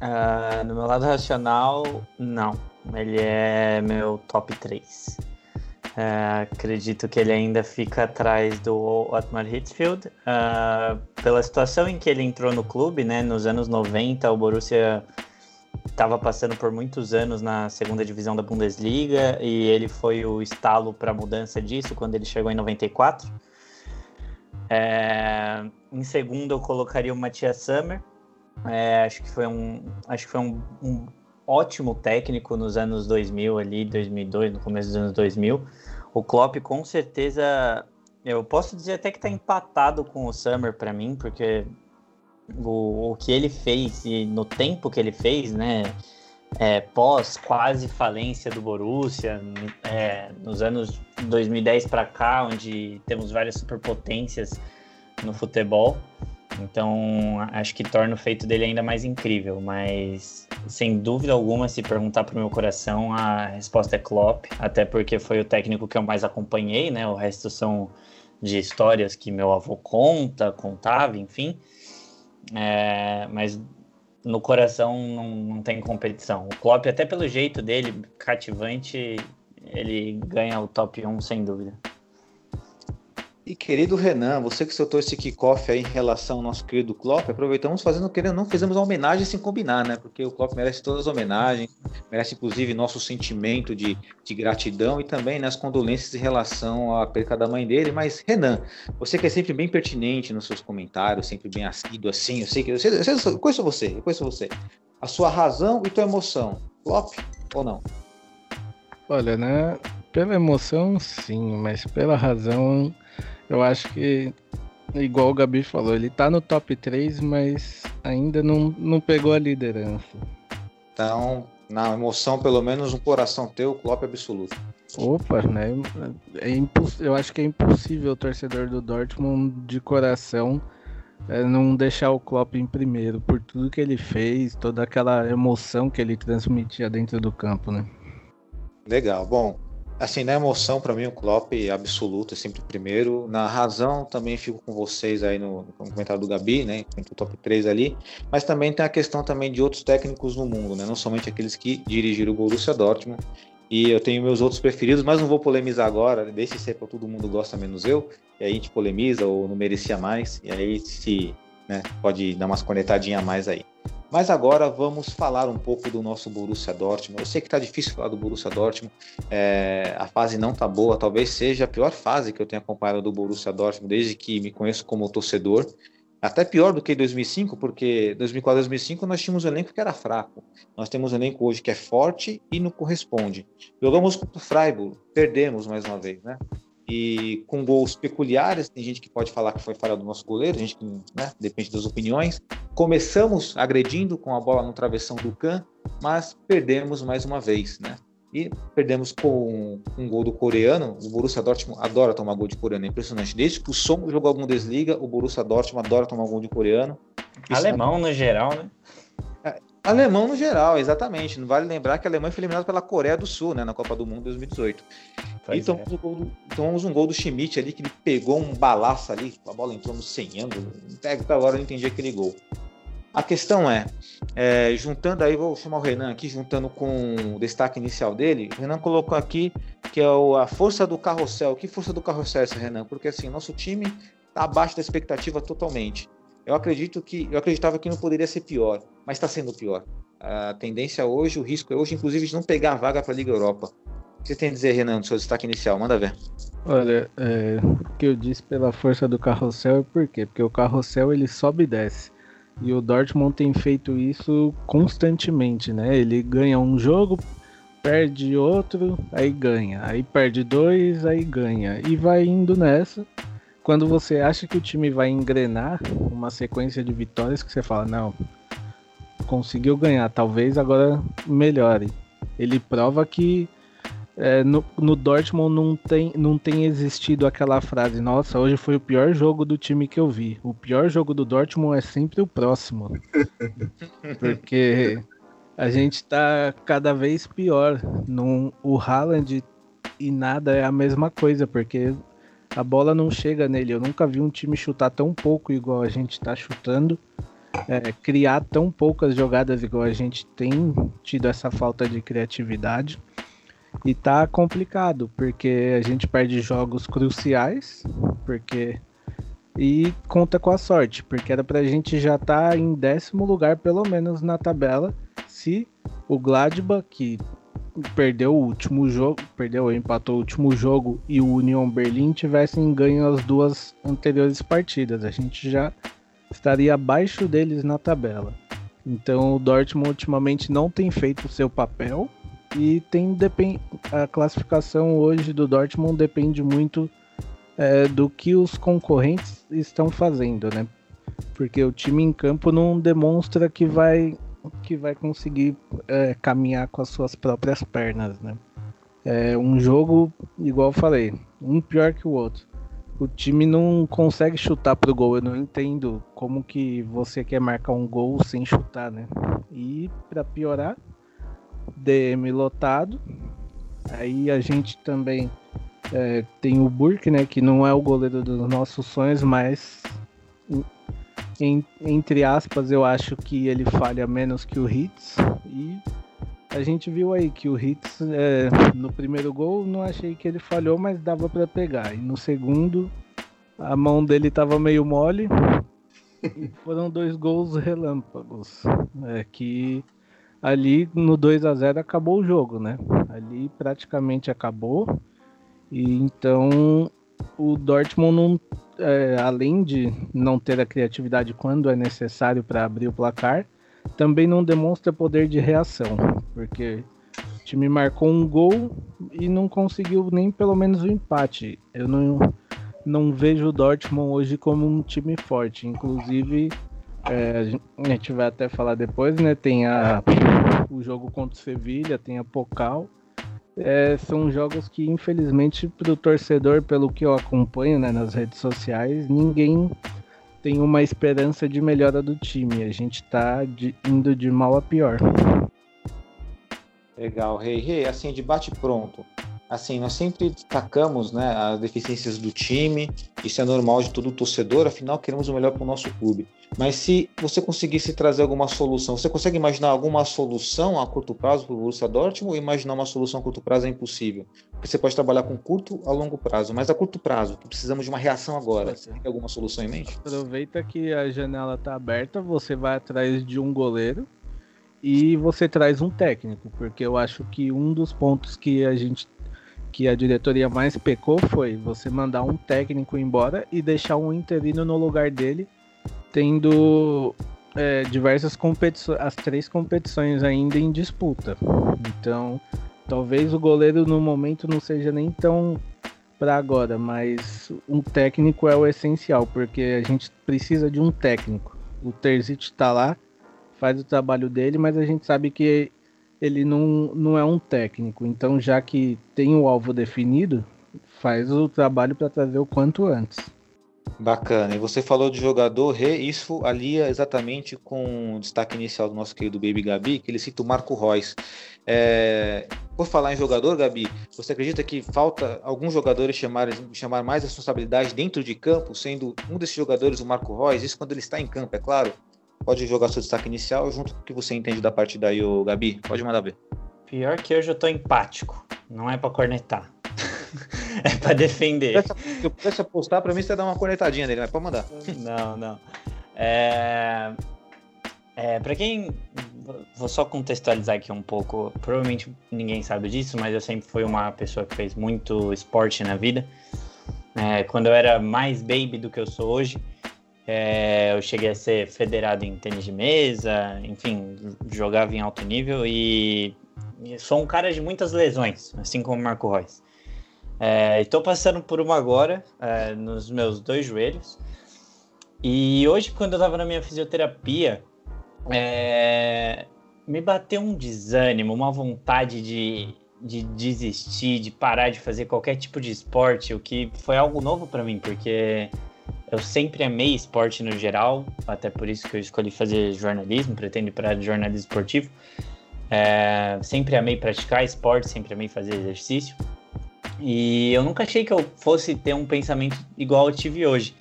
Ah, no meu lado racional, não. Ele é meu top 3. acredito que ele ainda fica atrás do Otmar Hitzfeld. Ah, pela situação em que ele entrou no clube, né, nos anos 90, o Borussia estava passando por muitos anos na segunda divisão da Bundesliga e ele foi o estalo para a mudança disso quando ele chegou em 94. É, em segundo, eu colocaria o Matias Sammer. É, acho que foi um, acho que foi um, um, ótimo técnico nos anos 2000 ali, 2002, no começo dos anos 2000. O Klopp com certeza, eu posso dizer até que está empatado com o Summer para mim, porque o, o que ele fez e no tempo que ele fez, né, é, pós quase falência do Borussia, é, nos anos 2010 para cá, onde temos várias superpotências no futebol. Então, acho que torna o feito dele ainda mais incrível, mas sem dúvida alguma, se perguntar para o meu coração, a resposta é Klopp, até porque foi o técnico que eu mais acompanhei, né? O resto são de histórias que meu avô conta, contava, enfim. É, mas no coração não, não tem competição. O Klopp, até pelo jeito dele, cativante, ele ganha o top 1 sem dúvida. E querido Renan, você que soltou esse kickoff aí em relação ao nosso querido Klopp, aproveitamos fazendo, querendo não, fizemos uma homenagem sem combinar, né? Porque o Klopp merece todas as homenagens, merece inclusive nosso sentimento de, de gratidão e também né, condolências em relação à perca da mãe dele. Mas, Renan, você que é sempre bem pertinente nos seus comentários, sempre bem assíduo assim, eu sei que eu, sei, eu, eu conheço você, eu conheço você. A sua razão e tua emoção, Klopp ou não? Olha, né? Pela emoção, sim, mas pela razão, eu acho que, igual o Gabi falou, ele tá no top 3, mas ainda não, não pegou a liderança. Então, na emoção, pelo menos um coração teu, Klopp absoluto. Opa, né? É eu acho que é impossível o torcedor do Dortmund de coração é, não deixar o Klopp em primeiro, por tudo que ele fez, toda aquela emoção que ele transmitia dentro do campo, né? Legal. Bom, assim, na emoção, para mim, o Klopp é absoluto, é sempre o primeiro. Na razão, também fico com vocês aí no, no comentário do Gabi, né? Entre o top 3 ali. Mas também tem a questão também de outros técnicos no mundo, né? Não somente aqueles que dirigiram o Borussia Dortmund. E eu tenho meus outros preferidos, mas não vou polemizar agora. Deixe ser para todo mundo gosta menos eu. E aí a gente polemiza ou não merecia mais. E aí se né, pode dar umas conectadinhas a mais aí. Mas agora vamos falar um pouco do nosso Borussia Dortmund. Eu sei que está difícil falar do Borussia Dortmund, é, a fase não está boa, talvez seja a pior fase que eu tenho acompanhado do Borussia Dortmund desde que me conheço como torcedor. Até pior do que 2005, porque 2004 2005 nós tínhamos um elenco que era fraco. Nós temos um elenco hoje que é forte e não corresponde. Jogamos contra o Freiburg, perdemos mais uma vez, né? E com gols peculiares. Tem gente que pode falar que foi falha do nosso goleiro, gente que né, depende das opiniões. Começamos agredindo com a bola no travessão do Can, mas perdemos mais uma vez, né? e perdemos com um gol do coreano. O Borussia Dortmund adora tomar gol de coreano, é impressionante. Desde que o Som jogou a Bundesliga, o Borussia Dortmund adora tomar gol de coreano. Alemão no geral, né? Alemão no geral, exatamente. Não vale lembrar que a Alemanha foi eliminada pela Coreia do Sul, né, na Copa do Mundo 2018. Pois e tomamos, é. um gol do, tomamos um gol do Schmidt ali, que ele pegou um balaço ali, a bola entrou no 100 ângulo. Até agora eu não entendi aquele gol. A questão é, é, juntando aí, vou chamar o Renan aqui, juntando com o destaque inicial dele, o Renan colocou aqui que é o, a força do carrossel. Que força do carrossel é essa, Renan? Porque assim, nosso time está abaixo da expectativa totalmente. Eu acredito que eu acreditava que não poderia ser pior, mas está sendo pior. A tendência hoje, o risco é hoje, inclusive, de não pegar a vaga para a Liga Europa. O que você tem a dizer, Renan, do seu destaque inicial? Manda ver. Olha, é, o que eu disse pela força do carrossel é por quê? Porque o carrossel ele sobe e desce. E o Dortmund tem feito isso constantemente, né? Ele ganha um jogo, perde outro, aí ganha. Aí perde dois, aí ganha. E vai indo nessa. Quando você acha que o time vai engrenar uma sequência de vitórias que você fala, não, conseguiu ganhar, talvez agora melhore. Ele prova que é, no, no, Dortmund não tem, não tem existido aquela frase, nossa, hoje foi o pior jogo do time que eu vi. O pior jogo do Dortmund é sempre o próximo. Porque a gente tá cada vez pior. Num, o Haaland e nada é a mesma coisa, porque a bola não chega nele. Eu nunca vi um time chutar tão pouco igual a gente tá chutando. É, criar tão poucas jogadas igual a gente tem tido essa falta de criatividade. E tá complicado, porque a gente perde jogos cruciais, porque e conta com a sorte, porque era pra gente já estar tá em décimo lugar, pelo menos na tabela, se o Gladbach, que perdeu o último jogo, perdeu, empatou o último jogo, e o Union Berlin tivessem ganho as duas anteriores partidas. A gente já estaria abaixo deles na tabela. Então o Dortmund ultimamente não tem feito o seu papel e tem depend... a classificação hoje do Dortmund depende muito é, do que os concorrentes estão fazendo, né? Porque o time em campo não demonstra que vai que vai conseguir é, caminhar com as suas próprias pernas, né? É um jogo, igual eu falei, um pior que o outro. O time não consegue chutar pro gol. Eu não entendo como que você quer marcar um gol sem chutar, né? E para piorar, DM lotado. Aí a gente também é, tem o Burke, né? Que não é o goleiro dos nossos sonhos, mas entre aspas eu acho que ele falha menos que o Hits. E a gente viu aí que o Hits é, no primeiro gol não achei que ele falhou, mas dava para pegar. E no segundo a mão dele tava meio mole. e foram dois gols relâmpagos. É, que ali no 2 a 0 acabou o jogo, né? Ali praticamente acabou. E então o Dortmund não, é, além de não ter a criatividade quando é necessário para abrir o placar, também não demonstra poder de reação, porque o time marcou um gol e não conseguiu nem pelo menos o empate. Eu não, não vejo o Dortmund hoje como um time forte, inclusive é, a gente vai até falar depois, né? Tem a, o jogo contra o Sevilha, tem a Pocal. É, são jogos que, infelizmente, para o torcedor, pelo que eu acompanho né, nas redes sociais, ninguém tem uma esperança de melhora do time. A gente está indo de mal a pior. Legal, Rei. Hey, Rei, hey, assim, debate pronto assim, nós sempre destacamos né, as deficiências do time, isso é normal de todo torcedor, afinal queremos o melhor para o nosso clube. Mas se você conseguisse trazer alguma solução, você consegue imaginar alguma solução a curto prazo para o Borussia Dortmund ou imaginar uma solução a curto prazo é impossível? Porque você pode trabalhar com curto a longo prazo, mas a curto prazo, que precisamos de uma reação agora. Você tem alguma solução em mente? Aproveita que a janela está aberta, você vai atrás de um goleiro e você traz um técnico, porque eu acho que um dos pontos que a gente que a diretoria mais pecou foi você mandar um técnico embora e deixar um interino no lugar dele, tendo é, diversas competições, as três competições ainda em disputa. Então, talvez o goleiro no momento não seja nem tão para agora, mas um técnico é o essencial, porque a gente precisa de um técnico. O Terzic está lá, faz o trabalho dele, mas a gente sabe que ele não, não é um técnico. Então, já que tem o alvo definido, faz o trabalho para trazer o quanto antes. Bacana. E você falou de jogador, Rê, isso alia exatamente com o destaque inicial do nosso querido Baby Gabi, que ele cita o Marco Reus. É... Por falar em jogador, Gabi, você acredita que falta alguns jogadores chamar, chamar mais responsabilidade dentro de campo, sendo um desses jogadores o Marco Reus? Isso quando ele está em campo, é claro? Pode jogar seu destaque inicial junto com o que você entende da partida aí, o Gabi. Pode mandar ver. Pior que hoje eu tô empático. Não é para cornetar. é para defender. Se eu pudesse apostar, para mim você dar uma cornetadinha nele, mas pode mandar. Não, não. É... É, para quem. Vou só contextualizar aqui um pouco. Provavelmente ninguém sabe disso, mas eu sempre fui uma pessoa que fez muito esporte na vida. É, quando eu era mais baby do que eu sou hoje, é, eu cheguei a ser federado em tênis de mesa, enfim, jogava em alto nível e, sou um cara de muitas lesões, assim como o Marco Reus. Estou é, passando por uma agora, é, nos meus dois joelhos. E hoje, quando eu estava na minha fisioterapia, é, me bateu um desânimo, uma vontade de, de desistir, de parar de fazer qualquer tipo de esporte, o que foi algo novo para mim, porque eu sempre amei esporte no geral, até por isso que eu escolhi fazer jornalismo, pretendo ir para jornalismo esportivo. É, sempre amei praticar esporte, sempre amei fazer exercício. E eu nunca achei que eu fosse ter um pensamento igual eu tive hoje.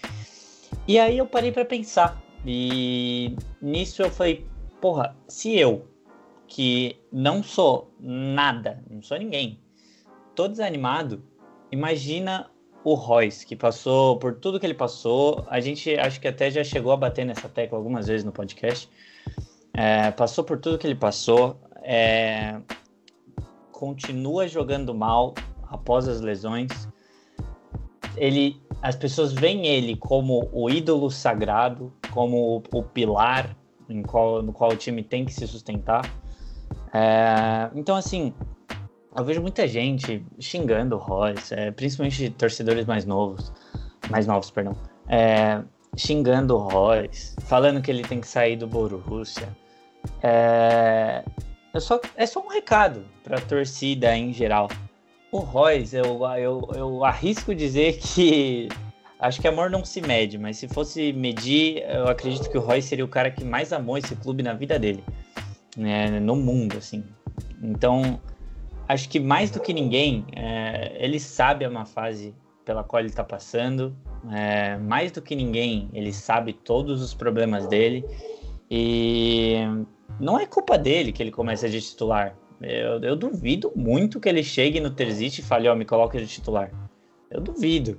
E aí eu parei para pensar. E nisso eu falei, porra, se eu, que não sou nada, não sou ninguém, tô desanimado, imagina o Royce, que passou por tudo que ele passou. A gente acho que até já chegou a bater nessa tecla algumas vezes no podcast. É, passou por tudo que ele passou. É, continua jogando mal após as lesões. Ele, as pessoas veem ele como o ídolo sagrado, como o, o pilar qual, no qual o time tem que se sustentar. É, então, assim, eu vejo muita gente xingando o Royce, é, principalmente torcedores mais novos, mais novos, perdão, é, xingando o Royce, falando que ele tem que sair do Borussia. É, só, é só um recado para a torcida em geral. O Royce, eu, eu, eu arrisco dizer que acho que amor não se mede, mas se fosse medir, eu acredito que o Royce seria o cara que mais amou esse clube na vida dele, né, no mundo, assim. Então, acho que mais do que ninguém, é, ele sabe a uma fase pela qual ele está passando. É, mais do que ninguém, ele sabe todos os problemas dele. E não é culpa dele que ele começa de titular. Eu, eu duvido muito que ele chegue no Terzic e fale, ó, oh, me coloque de titular. Eu duvido.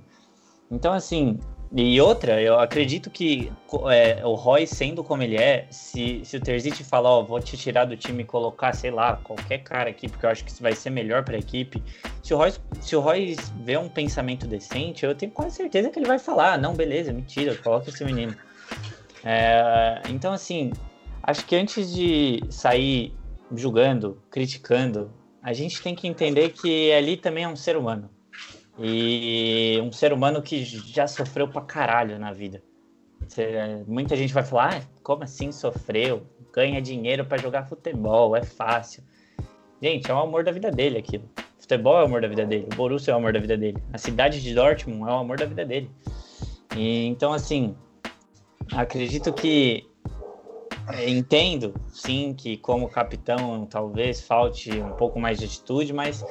Então, assim, e outra, eu acredito que é, o Roy, sendo como ele é, se, se o Terzic falar, ó, vou te tirar do time e colocar, sei lá, qualquer cara aqui, porque eu acho que isso vai ser melhor para a equipe. Se o, Roy, se o Roy vê um pensamento decente, eu tenho quase certeza que ele vai falar, não, beleza, mentira, coloca esse menino. É, então, assim, acho que antes de sair julgando, criticando, a gente tem que entender que ali também é um ser humano. E um ser humano que já sofreu pra caralho na vida. Muita gente vai falar, ah, como assim sofreu? Ganha dinheiro para jogar futebol, é fácil. Gente, é o amor da vida dele aquilo. Futebol é o amor da vida dele, o Borussia é o amor da vida dele, a cidade de Dortmund é o amor da vida dele. E, então, assim, acredito que é, entendo, sim, que como capitão talvez falte um pouco mais de atitude, mas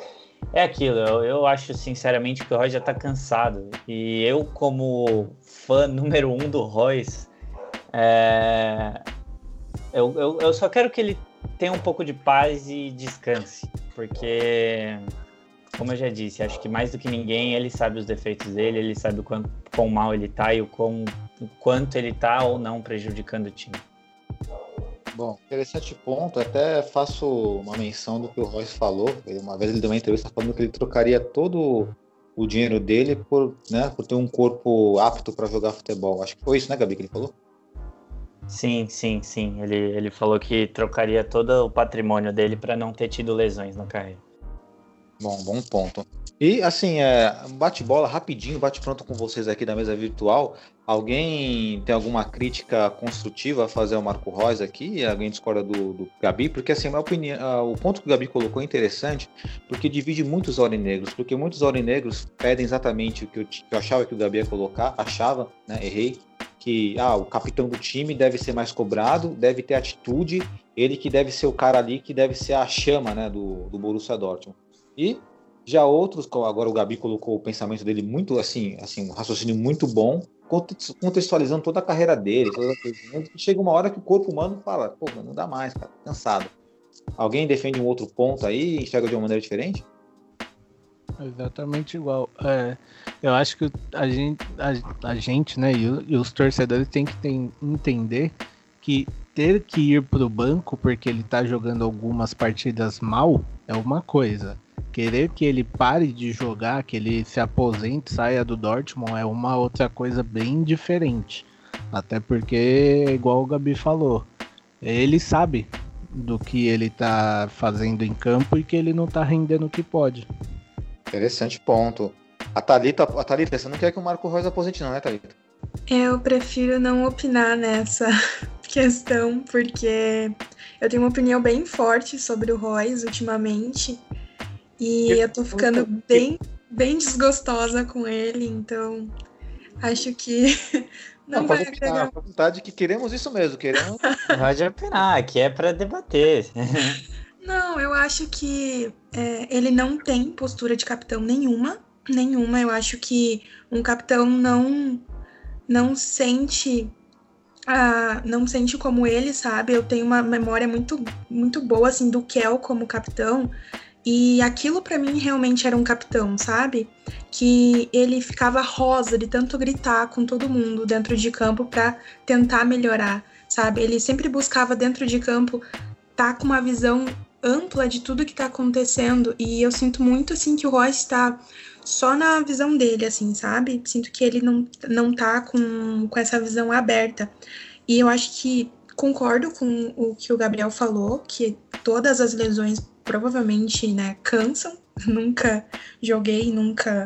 é aquilo, eu, eu acho sinceramente que o Royce já tá cansado. E eu, como fã número um do Royce, é... eu, eu, eu só quero que ele tenha um pouco de paz e descanse. Porque, como eu já disse, acho que mais do que ninguém ele sabe os defeitos dele, ele sabe o quão, quão mal ele tá e o, quão, o quanto ele tá ou não prejudicando o time. Bom, interessante ponto. Até faço uma menção do que o Royce falou. Uma vez ele deu uma entrevista falando que ele trocaria todo o dinheiro dele por, né, por ter um corpo apto para jogar futebol. Acho que foi isso, né, Gabi, que ele falou? Sim, sim, sim. Ele, ele falou que trocaria todo o patrimônio dele para não ter tido lesões na carreira. Bom, bom ponto. E assim, é, bate-bola rapidinho, bate-pronto com vocês aqui da mesa virtual. Alguém tem alguma crítica construtiva a fazer ao Marco Reus aqui? Alguém discorda do, do Gabi? Porque assim, a minha opinião, o ponto que o Gabi colocou é interessante, porque divide muitos aurinegros, porque muitos aurinegros pedem exatamente o que eu, que eu achava que o Gabi ia colocar, achava, né, errei, que ah, o capitão do time deve ser mais cobrado, deve ter atitude, ele que deve ser o cara ali que deve ser a chama né, do, do Borussia Dortmund. E já outros, agora o Gabi colocou o pensamento dele muito assim, assim, um raciocínio muito bom, contextualizando toda a carreira dele, toda a chega uma hora que o corpo humano fala, pô, não dá mais, cara, cansado. Alguém defende um outro ponto aí e enxerga de uma maneira diferente? Exatamente igual. É, eu acho que a gente, a, a gente né, e, o, e, os torcedores têm que entender que ter que ir pro banco porque ele tá jogando algumas partidas mal é uma coisa. Querer que ele pare de jogar, que ele se aposente, saia do Dortmund é uma outra coisa bem diferente. Até porque, igual o Gabi falou, ele sabe do que ele tá fazendo em campo e que ele não tá rendendo o que pode. Interessante ponto. A Thalita, a Thalita, você não quer que o Marco Reus aposente, não, né, Thalita? Eu prefiro não opinar nessa questão, porque eu tenho uma opinião bem forte sobre o Royce ultimamente. E eu tô ficando bem, bem desgostosa com ele, então acho que não, não vai pode opinar, à vontade que queremos isso mesmo, queremos. Pode opinar, aqui é para debater. Não, eu acho que é, ele não tem postura de capitão nenhuma. Nenhuma. Eu acho que um capitão não não sente ah, não sente como ele, sabe? Eu tenho uma memória muito muito boa assim do Kel como capitão. E aquilo para mim realmente era um capitão, sabe? Que ele ficava rosa de tanto gritar com todo mundo dentro de campo para tentar melhorar, sabe? Ele sempre buscava dentro de campo tá com uma visão ampla de tudo que tá acontecendo e eu sinto muito assim que o Royce tá só na visão dele, assim, sabe? Sinto que ele não, não tá com, com essa visão aberta. E eu acho que concordo com o que o Gabriel falou, que todas as lesões provavelmente, né, cansam. Nunca joguei, nunca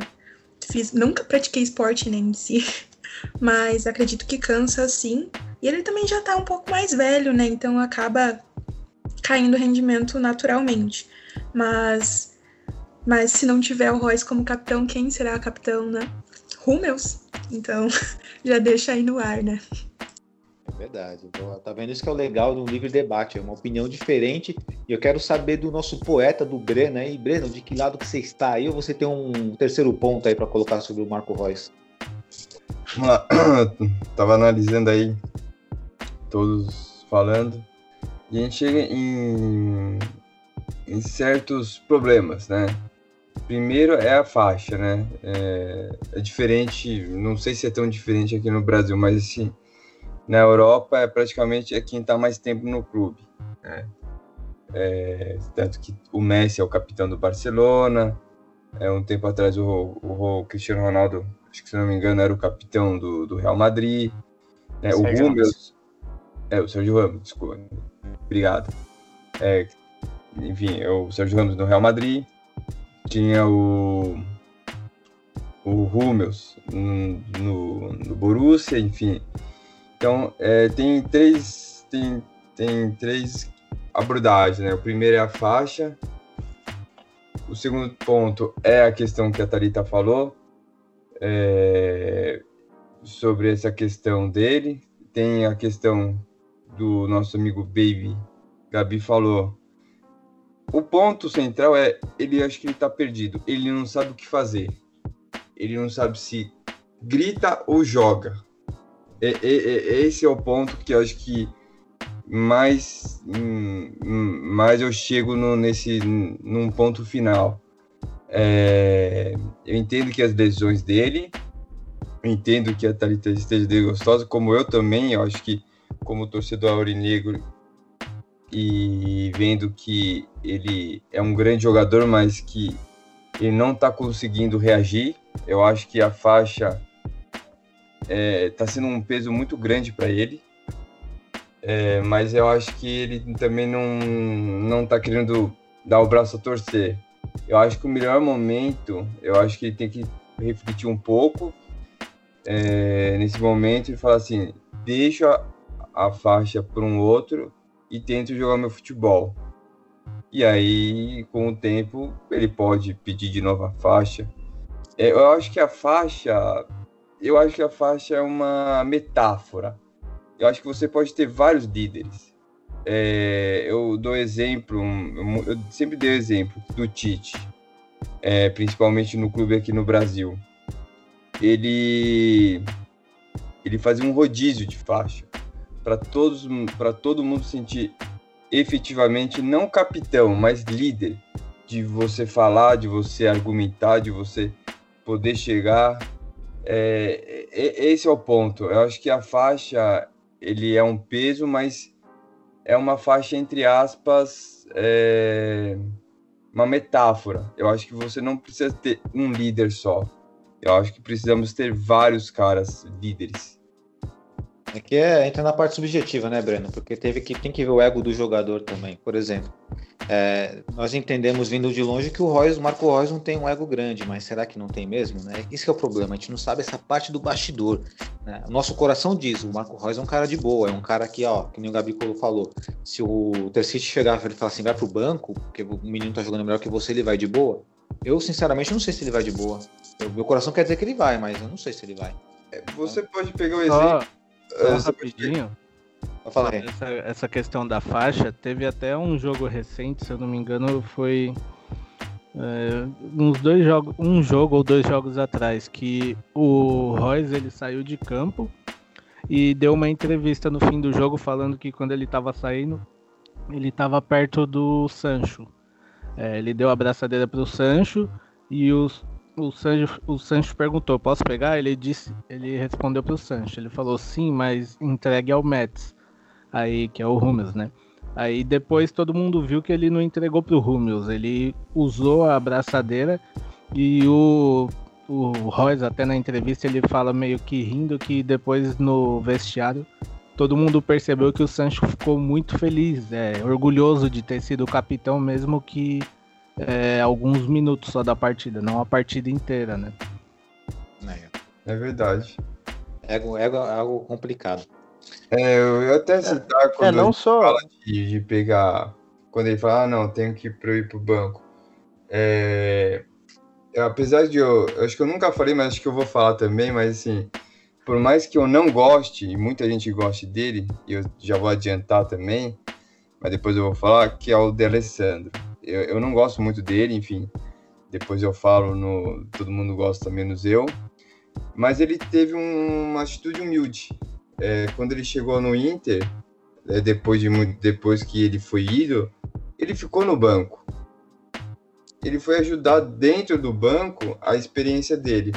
fiz, nunca pratiquei esporte nem de si, mas acredito que cansa sim. E ele também já tá um pouco mais velho, né? Então acaba caindo o rendimento naturalmente. Mas, mas se não tiver o Royce como capitão, quem será capitão, né? Rummels. Então, já deixa aí no ar, né? Verdade. Tá vendo isso que é o legal do livre debate, é uma opinião diferente. E eu quero saber do nosso poeta, do Breno aí. Breno, de que lado que você está aí? Ou você tem um terceiro ponto aí para colocar sobre o Marco lá. Tava analisando aí, todos falando. E a gente chega em, em certos problemas, né? Primeiro é a faixa, né? É, é, diferente, não sei se é tão diferente aqui no Brasil, mas assim, na Europa é praticamente é quem está mais tempo no clube. Né? É, tanto que o Messi é o capitão do Barcelona, é, um tempo atrás o, o, o, Cristiano Ronaldo, acho que se não me engano, era o capitão do, do Real Madrid. Né? O Rúmeus, é o Sérgio Ramos, desculpa. Obrigado. É, enfim, é o Sérgio Ramos no Real Madrid. Tinha o o Rúmeus no, no, no Borussia, enfim. Então, é, tem três tem, tem três abordagens, né? O primeiro é a faixa. O segundo ponto é a questão que a Tarita falou é, sobre essa questão dele. Tem a questão do nosso amigo Baby, Gabi falou. O ponto central é, ele acho que ele tá perdido. Ele não sabe o que fazer. Ele não sabe se grita ou joga. É, é, esse é o ponto que eu acho que mais, hum, mais eu chego no, nesse, num ponto final. É, eu entendo que as lesões dele, entendo que a Thalita esteja desgostosa, como eu também, eu acho que como torcedor aurinegro e vendo que ele é um grande jogador, mas que ele não está conseguindo reagir. Eu acho que a faixa está é, tá sendo um peso muito grande para ele. É, mas eu acho que ele também não não está querendo dar o braço a torcer. Eu acho que o melhor momento, eu acho que ele tem que refletir um pouco é, nesse momento e falar assim: deixa a faixa para um outro e tento jogar meu futebol. E aí, com o tempo, ele pode pedir de novo a faixa. É, eu acho que a faixa, eu acho que a faixa é uma metáfora. Eu acho que você pode ter vários líderes. É, eu dou exemplo, eu sempre dei exemplo do Tite, é, principalmente no clube aqui no Brasil. Ele ele fazia um rodízio de faixa para todos para todo mundo sentir efetivamente não capitão, mas líder de você falar, de você argumentar, de você poder chegar. É, é, esse é o ponto. Eu acho que a faixa ele é um peso, mas é uma faixa entre aspas, é, uma metáfora. Eu acho que você não precisa ter um líder só. Eu acho que precisamos ter vários caras líderes. É que é, entra na parte subjetiva, né, Breno? Porque teve que, tem que ver o ego do jogador também. Por exemplo, é, nós entendemos vindo de longe que o Royce, o Marco Reus não tem um ego grande, mas será que não tem mesmo? Né? Isso é o problema, a gente não sabe essa parte do bastidor. Né? O nosso coração diz, o Marco Reus é um cara de boa, é um cara que, ó, que nem o Gabi falou, se o Tercite chegar e falar assim, vai pro banco, porque o menino tá jogando melhor que você, ele vai de boa. Eu, sinceramente, não sei se ele vai de boa. Eu, meu coração quer dizer que ele vai, mas eu não sei se ele vai. É, você pode pegar o exemplo só rapidinho. Essa, essa questão da faixa, teve até um jogo recente, se eu não me engano, foi é, uns dois jogos, um jogo ou dois jogos atrás, que o Royce ele saiu de campo e deu uma entrevista no fim do jogo falando que quando ele estava saindo, ele estava perto do Sancho. É, ele deu a abraçadeira para o Sancho e os, o Sancho, o Sancho perguntou, posso pegar? Ele disse, ele respondeu para o Sancho, ele falou sim, mas entregue ao Mets, aí que é o Hummels, né? Aí depois todo mundo viu que ele não entregou para o Hummels, ele usou a abraçadeira e o o Royce até na entrevista ele fala meio que rindo que depois no vestiário todo mundo percebeu que o Sancho ficou muito feliz, é, orgulhoso de ter sido o capitão mesmo que é, alguns minutos só da partida, não a partida inteira, né? É, é verdade. Ego, ego é algo complicado. É, eu até citar é, quando é, não só... fala de, de, pegar. Quando ele fala, ah, não, tenho que ir para ir pro banco. É, apesar de eu. Acho que eu nunca falei, mas acho que eu vou falar também, mas assim. Por mais que eu não goste, e muita gente goste dele, e eu já vou adiantar também, mas depois eu vou falar, que é o de Alessandro. Eu, eu não gosto muito dele, enfim. Depois eu falo no. Todo mundo gosta, menos eu. Mas ele teve um, uma atitude humilde. É, quando ele chegou no Inter, é, depois, de, depois que ele foi ido, ele ficou no banco. Ele foi ajudar dentro do banco a experiência dele.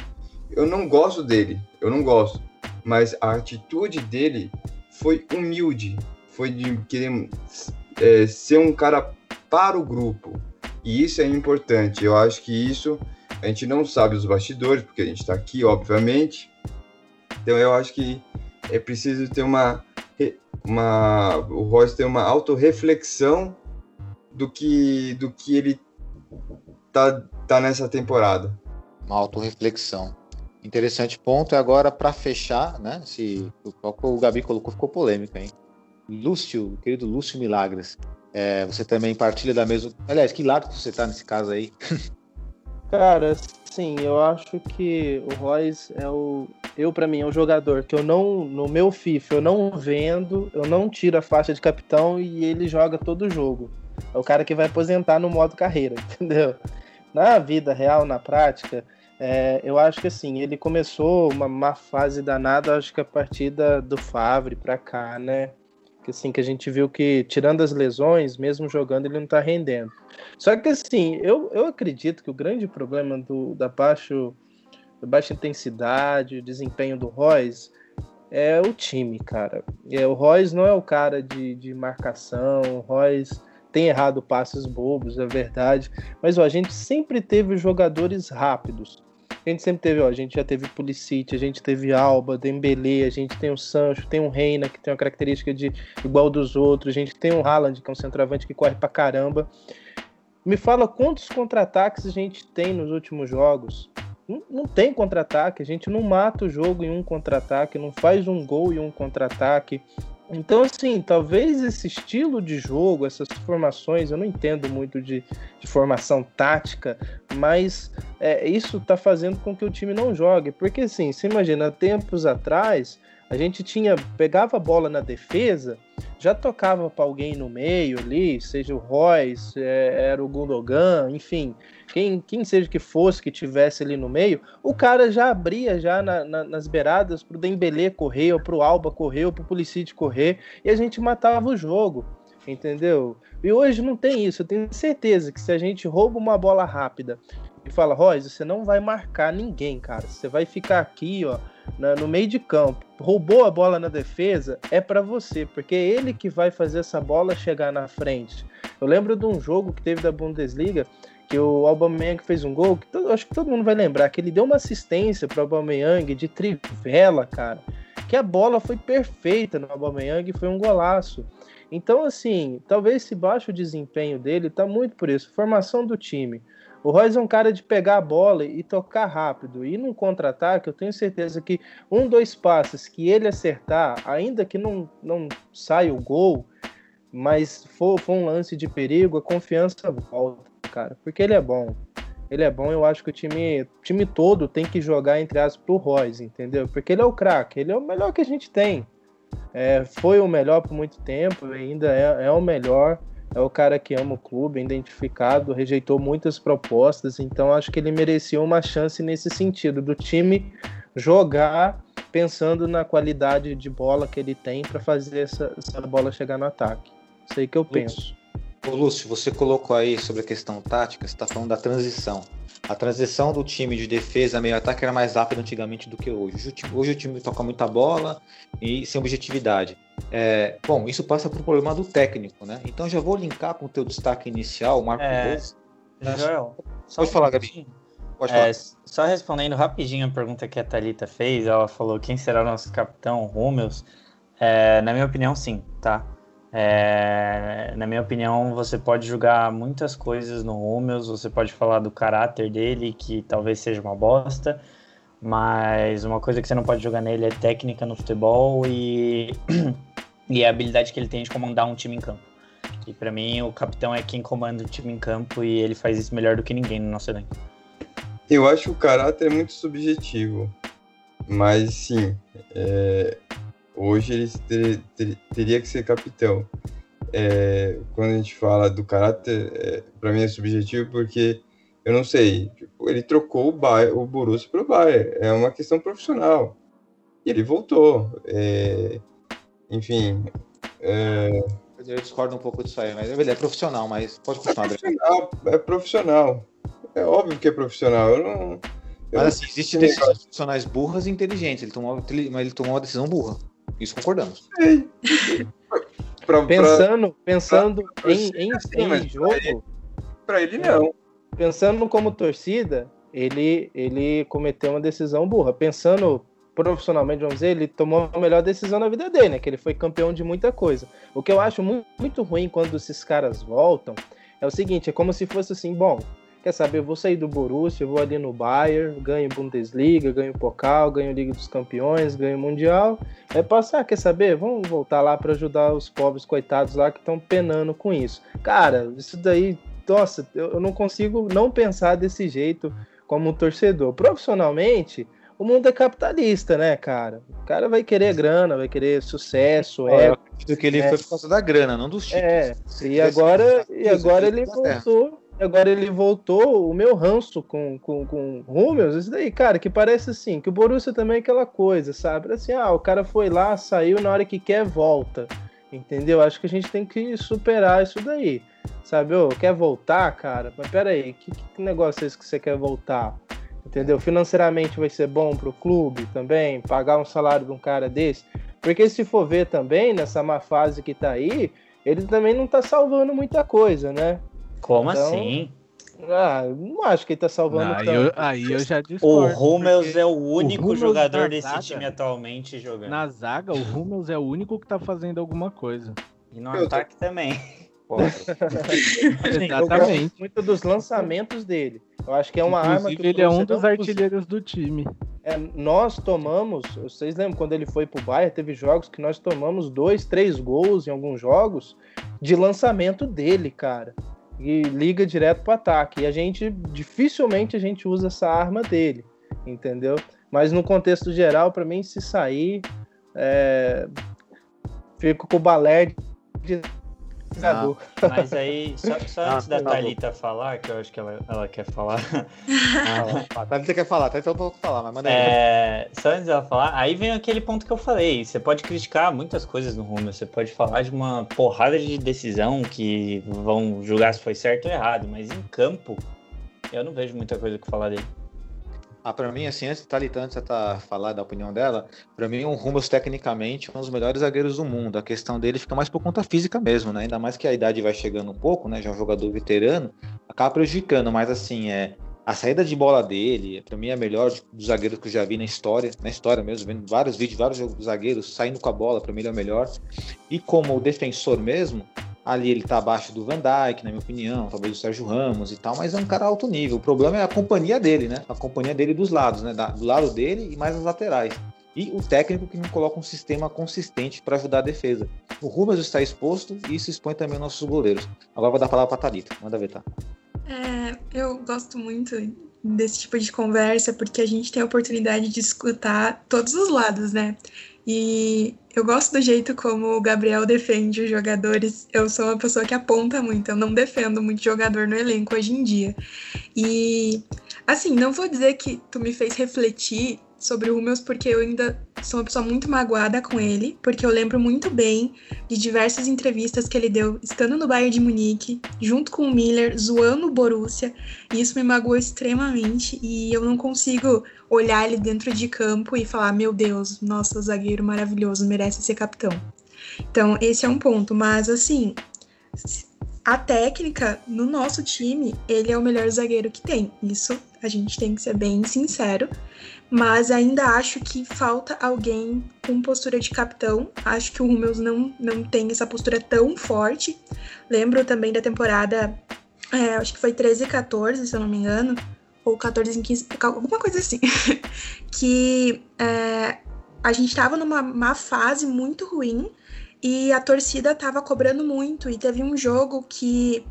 Eu não gosto dele, eu não gosto. Mas a atitude dele foi humilde. Foi de querer é, ser um cara para o grupo. E isso é importante. Eu acho que isso a gente não sabe os bastidores, porque a gente está aqui, obviamente. Então eu acho que é preciso ter uma. uma o Royce ter uma autorreflexão do que, do que ele tá, tá nessa temporada. Uma autorreflexão. Interessante ponto. E agora, para fechar, né? Se, o Gabi colocou, ficou polêmica, hein? Lúcio, querido Lúcio Milagres. É, você também partilha da mesma. Aliás, que lado você tá nesse caso aí? Cara, sim, eu acho que o Royce é o. Eu, para mim, é o jogador que eu não. No meu FIFA, eu não vendo, eu não tiro a faixa de capitão e ele joga todo jogo. É o cara que vai aposentar no modo carreira, entendeu? Na vida real, na prática, é, eu acho que assim, ele começou uma má fase danada, acho que a partir do Favre pra cá, né? Que assim que a gente viu que tirando as lesões, mesmo jogando ele não está rendendo. Só que assim, eu, eu acredito que o grande problema do da baixo da baixa intensidade, o desempenho do Royce é o time, cara. É, o Royce não é o cara de, de marcação, o Royce tem errado passes bobos, é verdade, mas ó, a gente sempre teve jogadores rápidos. A gente sempre teve, ó, a gente já teve Pulisic, a gente teve Alba, Dembele, a gente tem o Sancho, tem o Reina, que tem uma característica de igual dos outros, a gente tem o Haaland, que é um centroavante que corre pra caramba. Me fala quantos contra-ataques a gente tem nos últimos jogos. Não, não tem contra-ataque, a gente não mata o jogo em um contra-ataque, não faz um gol em um contra-ataque. Então, assim, talvez esse estilo de jogo, essas formações, eu não entendo muito de, de formação tática, mas é, isso está fazendo com que o time não jogue. Porque, assim, você imagina, tempos atrás, a gente tinha pegava a bola na defesa, já tocava para alguém no meio ali, seja o Royce, é, era o Gundogan, enfim, quem, quem seja que fosse que tivesse ali no meio, o cara já abria já na, na, nas beiradas pro Dembele correr, ou pro Alba correr, ou pro Pulisic correr, e a gente matava o jogo, entendeu? E hoje não tem isso, eu tenho certeza que se a gente rouba uma bola rápida e fala, Royce, você não vai marcar ninguém, cara, você vai ficar aqui, ó, na, no meio de campo, roubou a bola na defesa, é para você, porque é ele que vai fazer essa bola chegar na frente. Eu lembro de um jogo que teve da Bundesliga que o Aubameyang fez um gol, que todo, acho que todo mundo vai lembrar, que ele deu uma assistência para o Aubameyang de trivela, cara, que a bola foi perfeita no Aubameyang e foi um golaço. Então, assim, talvez esse baixo desempenho dele tá muito por isso. Formação do time. O Royce é um cara de pegar a bola e tocar rápido. E num contra-ataque, eu tenho certeza que um, dois passes que ele acertar, ainda que não, não saia o gol, mas for, for um lance de perigo, a confiança volta, cara. Porque ele é bom. Ele é bom, eu acho que o time, time todo tem que jogar, entre aspas, pro Royce, entendeu? Porque ele é o craque, ele é o melhor que a gente tem. É, foi o melhor por muito tempo, ainda é, é o melhor é o cara que ama o clube, identificado, rejeitou muitas propostas, então acho que ele merecia uma chance nesse sentido, do time jogar pensando na qualidade de bola que ele tem para fazer essa, essa, bola chegar no ataque. Isso aí que eu penso. Ô, Lúcio, você colocou aí sobre a questão tática, você está falando da transição. A transição do time de defesa meio ataque era mais rápida antigamente do que hoje. Hoje o time, toca muita bola e sem objetividade. É, bom, isso passa por um problema do técnico, né? Então já vou linkar com o teu destaque inicial, Marco é, Reis. Joel, Pode falar, Gabi. Pode falar. É, só respondendo rapidinho a pergunta que a Thalita fez, ela falou quem será o nosso capitão, Rúmeus. É, na minha opinião, sim, tá? É, na minha opinião, você pode julgar muitas coisas no Rúmeus, você pode falar do caráter dele, que talvez seja uma bosta, mas uma coisa que você não pode jogar nele é técnica no futebol e, e a habilidade que ele tem de comandar um time em campo. E para mim, o capitão é quem comanda o time em campo e ele faz isso melhor do que ninguém no nosso elenco. Eu acho que o caráter é muito subjetivo, mas sim, é, hoje ele ter, ter, teria que ser capitão. É, quando a gente fala do caráter, é, para mim é subjetivo porque eu não sei, tipo, ele trocou o, Bayern, o Borussia para o Bayern, é uma questão profissional. E ele voltou. É, enfim. É... Eu discordo um pouco disso aí, mas ele é profissional, mas pode continuar. É profissional, é profissional. É óbvio que é profissional. Eu não. Eu mas assim, existem decisões profissionais burras e inteligentes. Ele tomou, mas ele tomou uma decisão burra. Isso concordamos. pra, pensando pra, pensando pra, em, em, assim, em jogo. Para ele, ele, não. Pensando como torcida, ele, ele cometeu uma decisão burra. Pensando profissionalmente, vamos dizer, ele tomou a melhor decisão na vida dele, né? Que ele foi campeão de muita coisa. O que eu acho muito, muito ruim quando esses caras voltam é o seguinte: é como se fosse assim, bom, quer saber, eu vou sair do Borussia, eu vou ali no Bayern, ganho Bundesliga, ganho Pokal, ganho Liga dos Campeões, ganho Mundial. É passar, quer saber? Vamos voltar lá para ajudar os pobres coitados lá que estão penando com isso. Cara, isso daí, nossa, eu não consigo não pensar desse jeito como torcedor. Profissionalmente, o mundo é capitalista, né, cara? O cara vai querer grana, vai querer sucesso, é. Do que ele é. foi por causa da grana, não dos títulos. É, e agora, e agora ele voltou agora ele voltou, o meu ranço com, com, com Rummels, isso daí, cara, que parece assim, que o Borussia também é aquela coisa, sabe? Assim, ah, o cara foi lá, saiu, na hora que quer, volta. Entendeu? Acho que a gente tem que superar isso daí. Sabe, ô, quer voltar, cara? Mas peraí, que, que negócio é esse que você quer voltar? Entendeu? Financeiramente vai ser bom pro clube também, pagar um salário de um cara desse. Porque se for ver também, nessa má fase que tá aí, ele também não tá salvando muita coisa, né? Como então, assim? Ah, não acho que ele tá salvando não, eu, aí eu já discordo. O Hummels é o único o jogador desse zaga, time atualmente jogando. Na zaga, o Hummels é o único que tá fazendo alguma coisa. E no eu ataque tô... também. Exatamente. Muito dos lançamentos dele. Eu acho que é uma Inclusive, arma que o ele é um dos artilheiros do time. É, nós tomamos, vocês lembram quando ele foi pro Bayern, teve jogos que nós tomamos dois, três gols em alguns jogos de lançamento dele, cara. E liga direto pro ataque. E a gente, dificilmente a gente usa essa arma dele, entendeu? Mas no contexto geral, para mim, se sair, é, fico com o balé de Mas aí, só, só Ah, antes da tá. Thalita falar, que eu acho que ela, ela quer falar. Ah, tá, você quer falar, então eu vou falar, mas manda aí. É, só antes dela falar, aí vem aquele ponto que eu falei. Você pode criticar muitas coisas no Rumo, você pode falar de uma porrada de decisão que vão julgar se foi certo ou errado, mas em campo, eu não vejo muita coisa que falar dele. Ah, pra mim, assim, antes, Thalita, antes de tá falar da opinião dela, pra mim o Rummels, tecnicamente, é um dos melhores zagueiros do mundo. A questão dele fica mais por conta física mesmo, né? Ainda mais que a idade vai chegando um pouco, né? Já é um jogador veterano, acaba prejudicando, mas assim, é. A saída de bola dele, pra mim, é a melhor dos zagueiros que eu já vi na história, na história mesmo, vendo vários vídeos, vários zagueiros saindo com a bola, pra mim ele é o melhor. E como defensor mesmo, ali ele tá abaixo do Van Dijk, na minha opinião, talvez do Sérgio Ramos e tal, mas é um cara alto nível. O problema é a companhia dele, né? A companhia dele dos lados, né? Do lado dele e mais as laterais. E o técnico que não coloca um sistema consistente para ajudar a defesa. O Rubens está exposto e isso expõe também os nossos goleiros. Agora vou dar a palavra para Thalita. Manda ver, tá? É, eu gosto muito desse tipo de conversa porque a gente tem a oportunidade de escutar todos os lados, né? E eu gosto do jeito como o Gabriel defende os jogadores. Eu sou uma pessoa que aponta muito, eu não defendo muito jogador no elenco hoje em dia. E assim, não vou dizer que tu me fez refletir sobre o Hummels porque eu ainda sou uma pessoa muito magoada com ele, porque eu lembro muito bem de diversas entrevistas que ele deu estando no Bayern de Munique, junto com o Miller, zoando o Borussia, e isso me magoou extremamente e eu não consigo olhar ele dentro de campo e falar, meu Deus, nossa, zagueiro maravilhoso, merece ser capitão. Então, esse é um ponto, mas assim, a técnica no nosso time, ele é o melhor zagueiro que tem. Isso a gente tem que ser bem sincero. Mas ainda acho que falta alguém com postura de capitão. Acho que o Hummels não, não tem essa postura tão forte. Lembro também da temporada, é, acho que foi 13 e 14, se eu não me engano, ou 14 e 15, alguma coisa assim, que é, a gente estava numa má fase muito ruim e a torcida estava cobrando muito. E teve um jogo que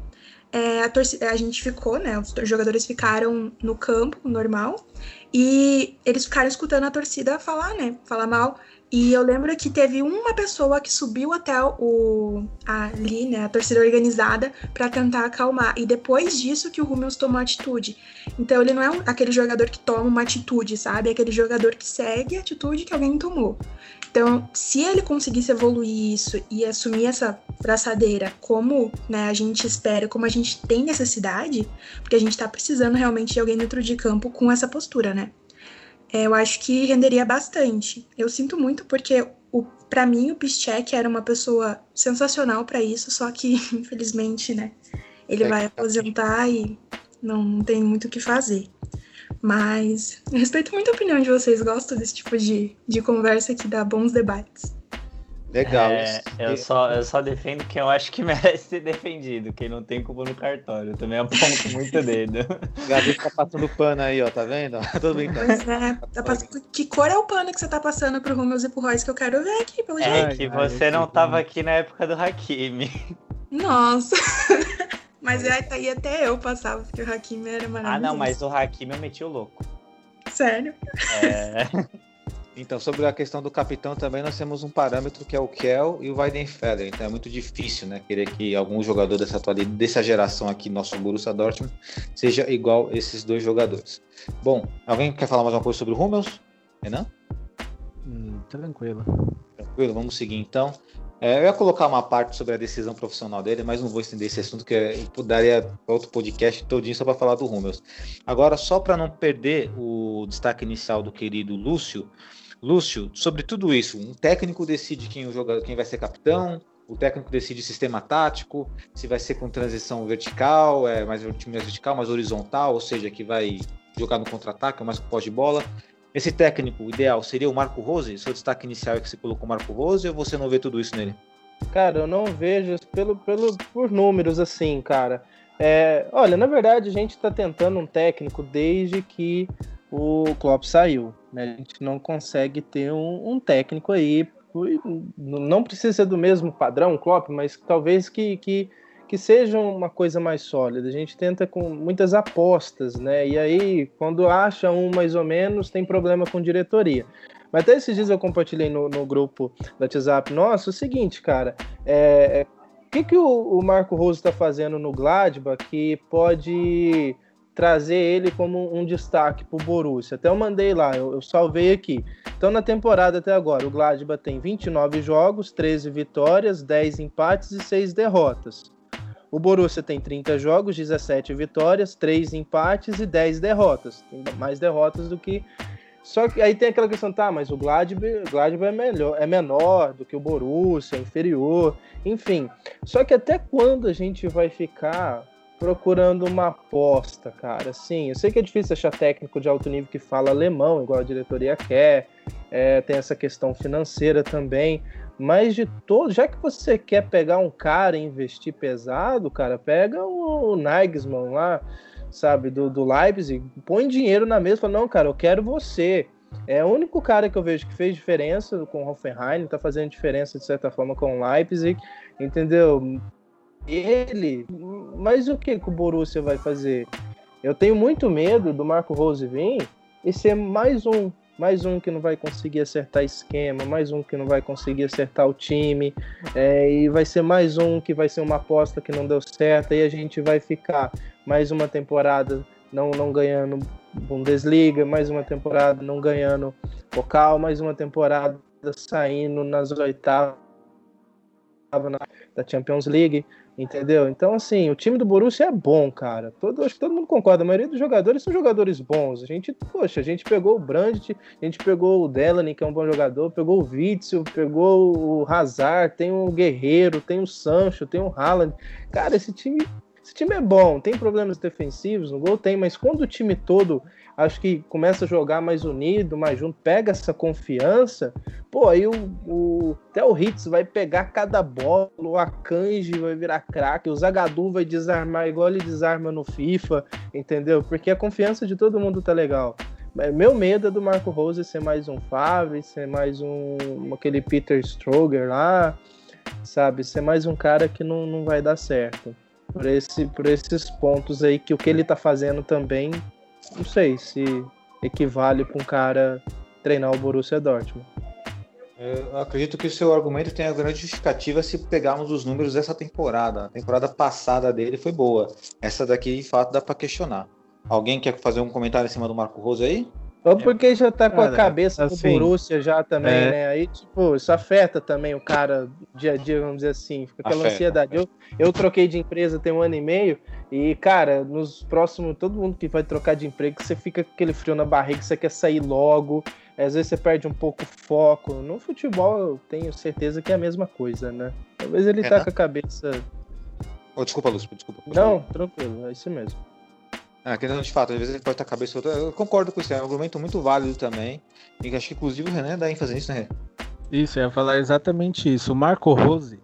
é, a, torcida, a gente ficou, né? Os jogadores ficaram no campo normal e eles ficaram escutando a torcida falar, né? Falar mal. E eu lembro que teve uma pessoa que subiu até o ali, né, a torcida organizada para tentar acalmar. E depois disso que o Hummels tomou atitude. Então ele não é um, aquele jogador que toma uma atitude, sabe? É aquele jogador que segue a atitude que alguém tomou. Então, se ele conseguisse evoluir isso e assumir essa braçadeira como né, a gente espera, como a gente tem necessidade, porque a gente está precisando realmente de alguém dentro de campo com essa postura, né? É, eu acho que renderia bastante. Eu sinto muito porque o para mim o Piszczek era uma pessoa sensacional para isso, só que infelizmente, né, ele É, vai aposentar e não, não tem muito o que fazer. Mas respeito muito a opinião de vocês, gosto desse tipo de, de conversa que dá bons debates. Legal. É, isso. eu, só, eu só defendo quem eu acho que merece ser defendido, quem não tem culpa no cartório. Eu também aponto muito dedo. O Gabi tá passando pano aí, ó, tá vendo? Tô brincando. Pois é, tá passando- que cor é o pano que você tá passando pro Hummels e pro Royce que eu quero ver aqui, pelo jeito? É que você não tava aqui na época do Hakimi. Nossa! Mas aí, aí até eu passava, porque o Hakimi era maravilhoso. Ah, não, mas o Hakimi eu meti o louco. Sério? É, Então, sobre a questão do capitão também, nós temos um parâmetro que é o Kel e o Weidenfeller. Então é muito difícil, né, querer que algum jogador dessa atualidade, dessa geração aqui, nosso Borussia Dortmund, seja igual esses dois jogadores. Bom, alguém quer falar mais uma coisa sobre o Hummels? Renan? Hum, tranquilo. Tranquilo, vamos seguir então. É, eu ia colocar uma parte sobre a decisão profissional dele, mas não vou estender esse assunto, que é- eu daria outro podcast todinho só para falar do Hummels. Agora, só para não perder o destaque inicial do querido Lúcio, Lúcio, sobre tudo isso, um técnico decide quem, o jogador, quem vai ser capitão, o técnico decide sistema tático, se vai ser com transição vertical, é mais mais vertical, mais horizontal, ou seja, que vai jogar no contra-ataque, mais com pós de bola. Esse técnico ideal seria o Marco Rose? Seu destaque inicial é que você colocou o Marco Rose ou você não vê tudo isso nele? Cara, eu não vejo pelo, pelo, por números assim, cara. É, olha, na verdade, a gente está tentando um técnico desde que o Klopp saiu. Né? A gente não consegue ter um, um, técnico aí. Não precisa ser do mesmo padrão, Klopp, mas talvez que, que, que seja uma coisa mais sólida. A gente tenta com muitas apostas, né? E aí, quando acha um mais ou menos, tem problema com diretoria. Mas até esses dias eu compartilhei no, no grupo da WhatsApp nosso o seguinte, cara. É, é o que, que o, o Marco Rose está fazendo no Gladbach que pode trazer ele como um destaque para o Borussia? Até eu mandei lá, eu, eu, salvei aqui. Então, na temporada até agora, o Gladbach tem 29 jogos, 13 vitórias, 10 empates e 6 derrotas. O Borussia tem 30 jogos, 17 vitórias, 3 empates e 10 derrotas. Tem mais derrotas do que só que aí tem aquela questão, tá, mas o Gladbach, Gladbach é, melhor, é menor do que o Borussia, é inferior, enfim. Só que até quando a gente vai ficar procurando uma aposta, cara? Sim, eu sei que é difícil achar técnico de alto nível que fala alemão, igual a diretoria quer, é, tem essa questão financeira também, mas de todo, já que você quer pegar um cara e investir pesado, cara, pega o Nagelsmann lá, sabe, do, do Leipzig, põe dinheiro na mesa fala, não, cara, eu quero você. É o único cara que eu vejo que fez diferença com o Hoffenheim, tá fazendo diferença de certa forma com o Leipzig, entendeu? Ele, mas o que, que o Borussia vai fazer? Eu tenho muito medo do Marco Rose vir e ser mais um mais um que não vai conseguir acertar esquema, mais um que não vai conseguir acertar o time, é, e vai ser mais um que vai ser uma aposta que não deu certo, e a gente vai ficar mais uma temporada não, não ganhando Bundesliga, mais uma temporada não ganhando Pokal, mais uma temporada saindo nas oitavas da Champions League. Entendeu? Então, assim, o time do Borussia é bom, cara. Todo, acho que todo mundo concorda. A maioria dos jogadores são jogadores bons. A gente, poxa, a gente pegou o Brandt, a gente pegou o Delaney, que é um bom jogador, pegou o Witzel, pegou o Hazard, tem o Guerreiro, tem o Sancho, tem o Haaland. Cara, esse time, esse time é bom. Tem problemas defensivos no gol? Tem, mas quando o time todo acho que começa a jogar mais unido, mais junto, pega essa confiança, pô, aí o, o até o Hitz vai pegar cada bola, o Akanji vai virar craque, o Zagadu vai desarmar igual ele desarma no FIFA, entendeu? Porque a confiança de todo mundo tá legal. Meu medo é do Marco Rose ser mais um Favre, ser mais um aquele Peter Stroger lá, sabe? Ser mais um cara que não, não vai dar certo. Por, esse, por esses pontos aí que o que ele tá fazendo também não sei se equivale para um cara treinar o Borussia Dortmund. Eu acredito que o seu argumento tem a grande justificativa se pegarmos os números dessa temporada. A temporada passada dele foi boa. Essa daqui, de fato, dá para questionar. Alguém quer fazer um comentário em cima do Marco Rosa aí? Ou porque já tá com a cabeça assim, do Borussia já também, é... né? Aí, tipo, isso afeta também o cara dia a dia, vamos dizer assim. Fica aquela afeta, ansiedade. Eu, eu troquei de empresa tem um ano e meio e, cara, nos próximos, todo mundo que vai trocar de emprego, você fica com aquele frio na barriga, você quer sair logo, às vezes você perde um pouco o foco. No futebol, eu tenho certeza que é a mesma coisa, né? Talvez ele é. tá com a cabeça. Oh, desculpa, Lúcio, desculpa. Não, tranquilo, é isso mesmo. É, questão de fato, às vezes ele pode estar a cabeça outra. Eu concordo com isso, é um argumento muito válido também. E acho que inclusive o Renan dá ênfase nisso, né? Isso, eu ia falar exatamente isso. O Marco Rose,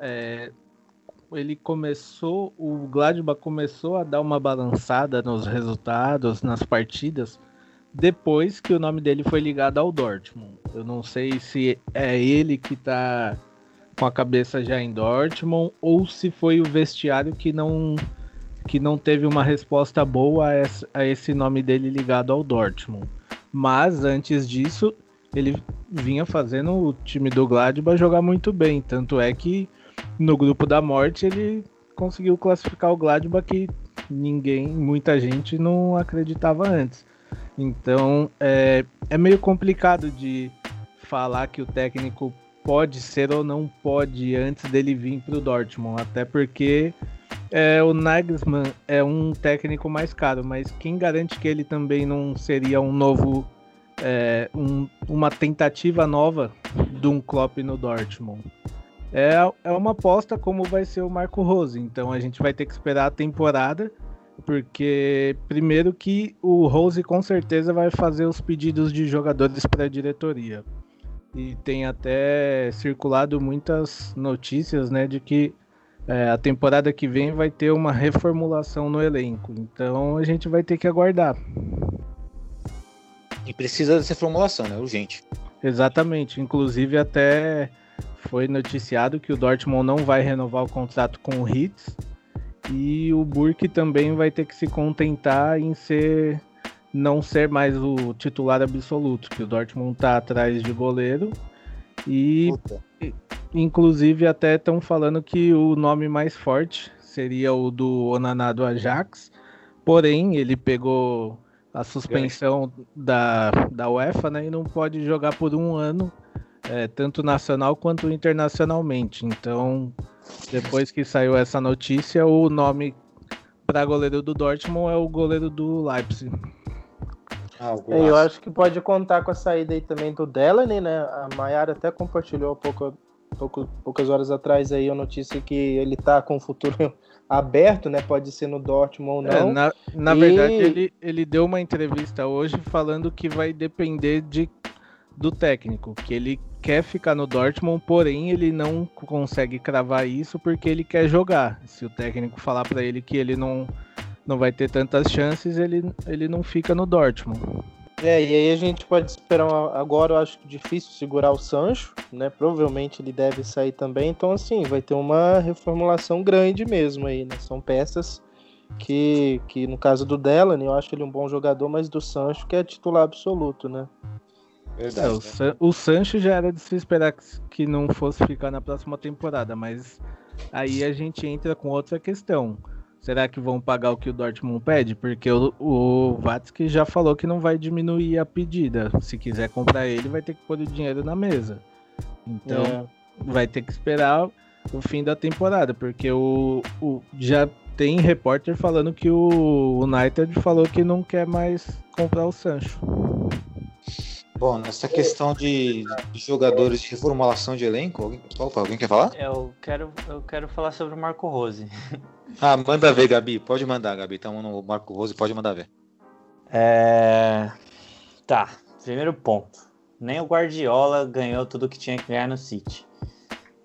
é, ele começou, o Gladbach começou a dar uma balançada nos resultados, nas partidas, depois que o nome dele foi ligado ao Dortmund. Eu não sei se é ele que está com a cabeça já em Dortmund ou se foi o vestiário que não que não teve uma resposta boa a esse, nome dele ligado ao Dortmund. Mas antes disso, ele vinha fazendo o time do Gladbach jogar muito bem, tanto é que no grupo da morte ele conseguiu classificar o Gladbach que ninguém, muita gente não acreditava antes. Então é, é meio complicado de falar que o técnico pode ser ou não pode antes dele vir para o Dortmund, até porque é, o Nagelsmann é um técnico mais caro, mas quem garante que ele também não seria um novo, é, um, uma tentativa nova de um Klopp no Dortmund? é, é uma aposta como vai ser o Marco Rose. Então a gente vai ter que esperar a temporada, porque primeiro que o Rose com certeza vai fazer os pedidos de jogadores para a diretoria. e tem até circulado muitas notícias, né, de que é, a temporada que vem vai ter uma reformulação no elenco. Então a gente vai ter que aguardar. E precisa dessa reformulação, né? Urgente. Exatamente. Inclusive até foi noticiado que o Dortmund não vai renovar o contrato com o Hitz e o Burke também vai ter que se contentar em ser não ser mais o titular absoluto, que o Dortmund tá atrás de goleiro e Puta. Inclusive até estão falando que o nome mais forte seria o do Onaná do Ajax, porém ele pegou a suspensão da, da UEFA né, e não pode jogar por um ano, é, tanto nacional quanto internacionalmente. Então, depois que saiu essa notícia, o nome para goleiro do Dortmund é o goleiro do Leipzig. É, eu acho que pode contar com a saída aí também do Delaney, né? A Mayara até compartilhou pouco, pouco, poucas horas atrás aí a notícia que ele tá com o futuro aberto, né? Pode ser no Dortmund ou é, não. É, na na e... verdade, ele, ele deu uma entrevista hoje falando que vai depender de, do técnico, que ele quer ficar no Dortmund, porém ele não consegue cravar isso porque ele quer jogar. Se o técnico falar para ele que ele não não vai ter tantas chances, ele, ele não fica no Dortmund. É, e aí a gente pode esperar agora, eu acho difícil segurar o Sancho, né? Provavelmente ele deve sair também, então assim, vai ter uma reformulação grande mesmo aí, né? São peças que, que no caso do Delaney, eu acho ele um bom jogador, mas do Sancho que é titular absoluto, né? Verdade, é, o, né? San o Sancho já era de se esperar que não fosse ficar na próxima temporada, mas aí a gente entra com outra questão. Será que vão pagar o que o Dortmund pede? Porque o, o Vatsky já falou que não vai diminuir a pedida. Se quiser comprar ele, vai ter que pôr o dinheiro na mesa. Então, é. vai ter que esperar o fim da temporada, porque o, o já tem repórter falando que o United falou que não quer mais comprar o Sancho. Bom, nessa questão de, de jogadores de reformulação de elenco, alguém, opa, alguém quer falar? Eu quero, eu quero falar sobre o Marco Rose. Ah, manda ver, Gabi. Pode mandar, Gabi. Estamos no Marco Rose, pode mandar ver. É... Tá, primeiro ponto. Nem o Guardiola ganhou tudo que tinha que ganhar no City.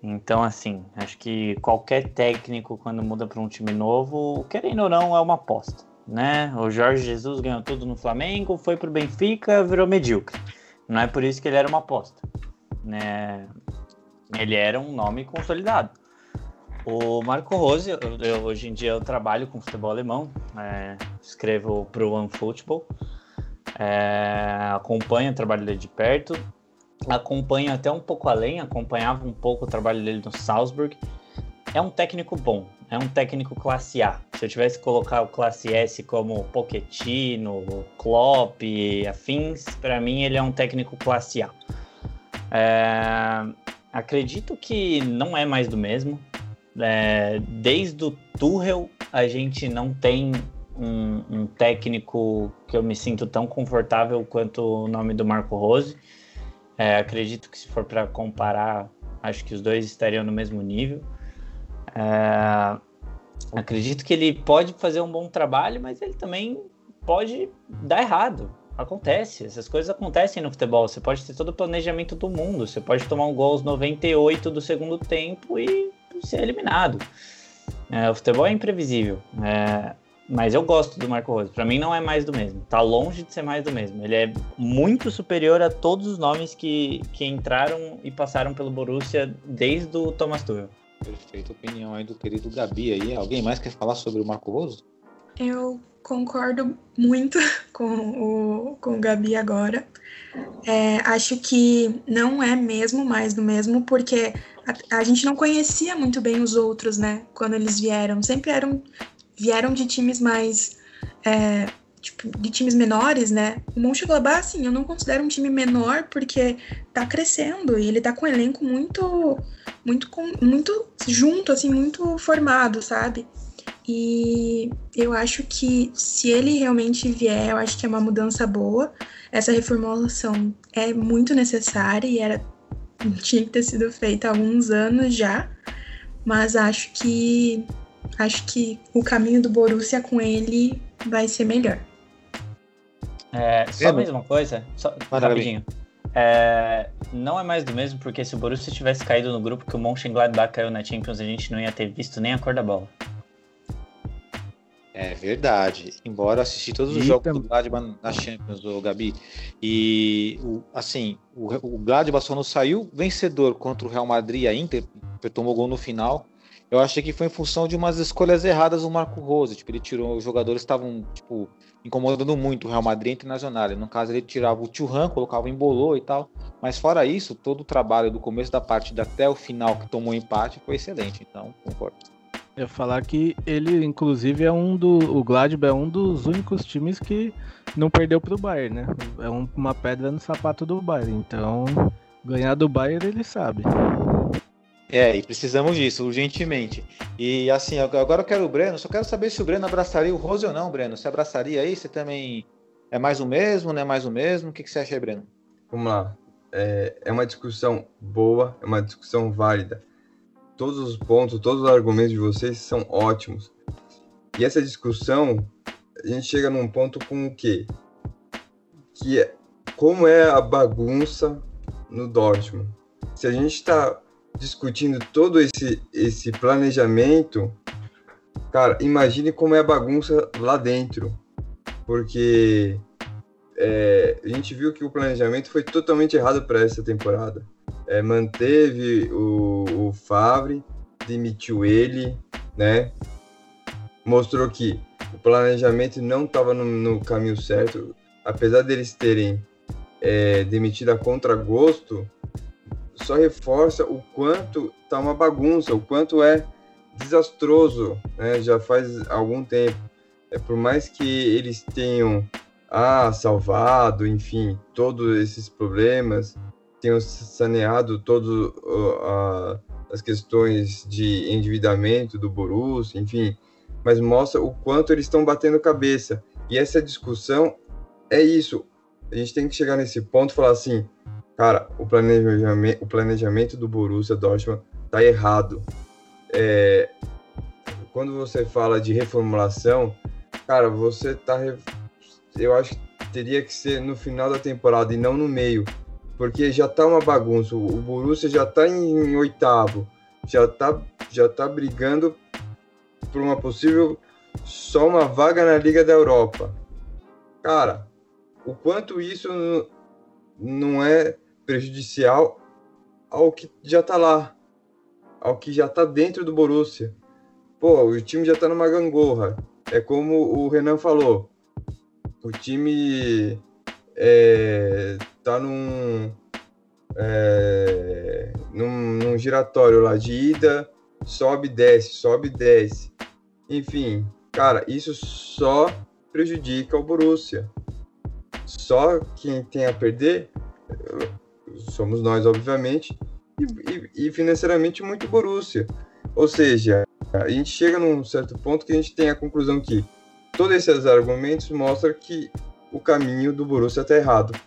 Então, assim, acho que qualquer técnico, quando muda para um time novo, querendo ou não, é uma aposta. Né? O Jorge Jesus ganhou tudo no Flamengo, foi pro Benfica, virou medíocre. Não é por isso que ele era uma aposta. Né? Ele era um nome consolidado. O Marco Rose, eu, eu, hoje em dia eu trabalho com futebol alemão, é, escrevo para o OneFootball, é, acompanho o trabalho dele de perto, acompanho até um pouco além, acompanhava um pouco o trabalho dele no Salzburg. É um técnico bom, é um técnico classe A. Se eu tivesse que colocar o classe S como Pochettino, Klopp afins, para mim ele é um técnico classe A. É, acredito que não é mais do mesmo. É, desde o Tuchel a gente não tem um, um, técnico que eu me sinto tão confortável quanto o nome do Marco Rose. É, acredito que se for para comparar, acho que os dois estariam no mesmo nível. É, acredito que ele pode fazer um bom trabalho, mas ele também pode dar errado. Acontece, essas coisas acontecem no futebol. Você pode ter todo o planejamento do mundo, você pode tomar um gol aos 98 do segundo tempo e ser eliminado. É, o futebol é imprevisível. É, mas eu gosto do Marco Rose. Para mim não é mais do mesmo. Tá longe de ser mais do mesmo. Ele é muito superior a todos os nomes que, que entraram e passaram pelo Borussia desde o Thomas Tuchel. Perfeita opinião aí do querido Gabi aí. Alguém mais quer falar sobre o Marco? Eu concordo muito com o, com o Gabi agora. É, acho que não é mesmo mais do mesmo, porque a, a, gente não conhecia muito bem os outros, né? Quando eles vieram. Sempre eram vieram de times mais. É, tipo, de times menores, né? O Mönchengladbach, assim, eu não considero um time menor porque tá crescendo e ele tá com um elenco muito, muito, muito junto, assim, muito formado, sabe? E eu acho que se ele realmente vier, eu acho que é uma mudança boa. Essa reformulação é muito necessária e era tinha que ter sido feita há alguns anos já. Mas acho que acho que o caminho do Borussia com ele vai ser melhor. É, só mais uma coisa, só, rapidinho. É, não é mais do mesmo, porque se o Borussia tivesse caído no grupo que o Mönchengladbach caiu na Champions, a gente não ia ter visto nem a cor da bola. É verdade. Embora assisti todos os E jogos tam- do Gladbach na Champions, o Gabi. E o- assim, o, o Gladbach só não saiu vencedor contra o Real Madrid e a Inter, tomou gol no final. Eu achei que foi em função de umas escolhas erradas do Marco Rose. Tipo, ele tirou, os jogadores estavam, tipo, incomodando muito o Real Madrid Internacional. No caso, ele tirava o Thuram, colocava em Bolô e tal. Mas fora isso, todo o trabalho do começo da partida até o final, que tomou empate, foi excelente. Então, concordo. Eu falar que ele, inclusive, é um do. O Gladbach é um dos únicos times que não perdeu pro Bayern, né? É um- uma pedra no sapato do Bayern. Então, ganhar do Bayern ele sabe. É, e precisamos disso, urgentemente. E assim, ag- agora eu quero o Breno, só quero saber se o Breno abraçaria o Rose ou não, Breno. Você abraçaria aí? Você também é mais o mesmo, não é mais o mesmo? O que, que você acha aí, Breno? Vamos lá. É, é uma discussão boa, é uma discussão válida. Todos os pontos, todos os argumentos de vocês são ótimos. E essa discussão, a gente chega num ponto com o quê? Que é como é a bagunça no Dortmund. Se a gente está discutindo todo esse, esse planejamento, cara, imagine como é a bagunça lá dentro. Porque é, a gente viu que o planejamento foi totalmente errado para essa temporada. É, manteve o, o Favre, demitiu ele, né? Mostrou que o planejamento não estava no, no caminho certo, apesar deles terem é, demitido a contragosto, só reforça o quanto tá uma bagunça, o quanto é desastroso, né? Já faz algum tempo. É por mais que eles tenham ah, salvado, enfim, todos esses problemas, tenham saneado todas as questões de endividamento do Borussia, enfim, mas mostra o quanto eles estão batendo cabeça. E essa discussão é isso. A gente tem que chegar nesse ponto e falar assim, cara, o planejamento, o planejamento do Borussia Dortmund tá errado. É, quando você fala de reformulação, cara, você tá eu acho que teria que ser no final da temporada e não no meio, porque já tá uma bagunça. O Borussia já tá em, em oitavo, já tá, já tá brigando por uma possível só uma vaga na Liga da Europa. Cara, o quanto isso não é prejudicial ao que já tá lá, ao que já tá dentro do Borussia. Pô, o time já tá numa gangorra. É como o Renan falou, o time é, tá num, é, num, num giratório lá de ida, sobe, desce, sobe, desce. Enfim, cara, isso só prejudica o Borussia. Só quem tem a perder somos nós, obviamente, e, e, e financeiramente muito Borussia. Ou seja, a gente chega num certo ponto que a gente tem a conclusão que todos esses argumentos mostram que o caminho do Borussia está errado.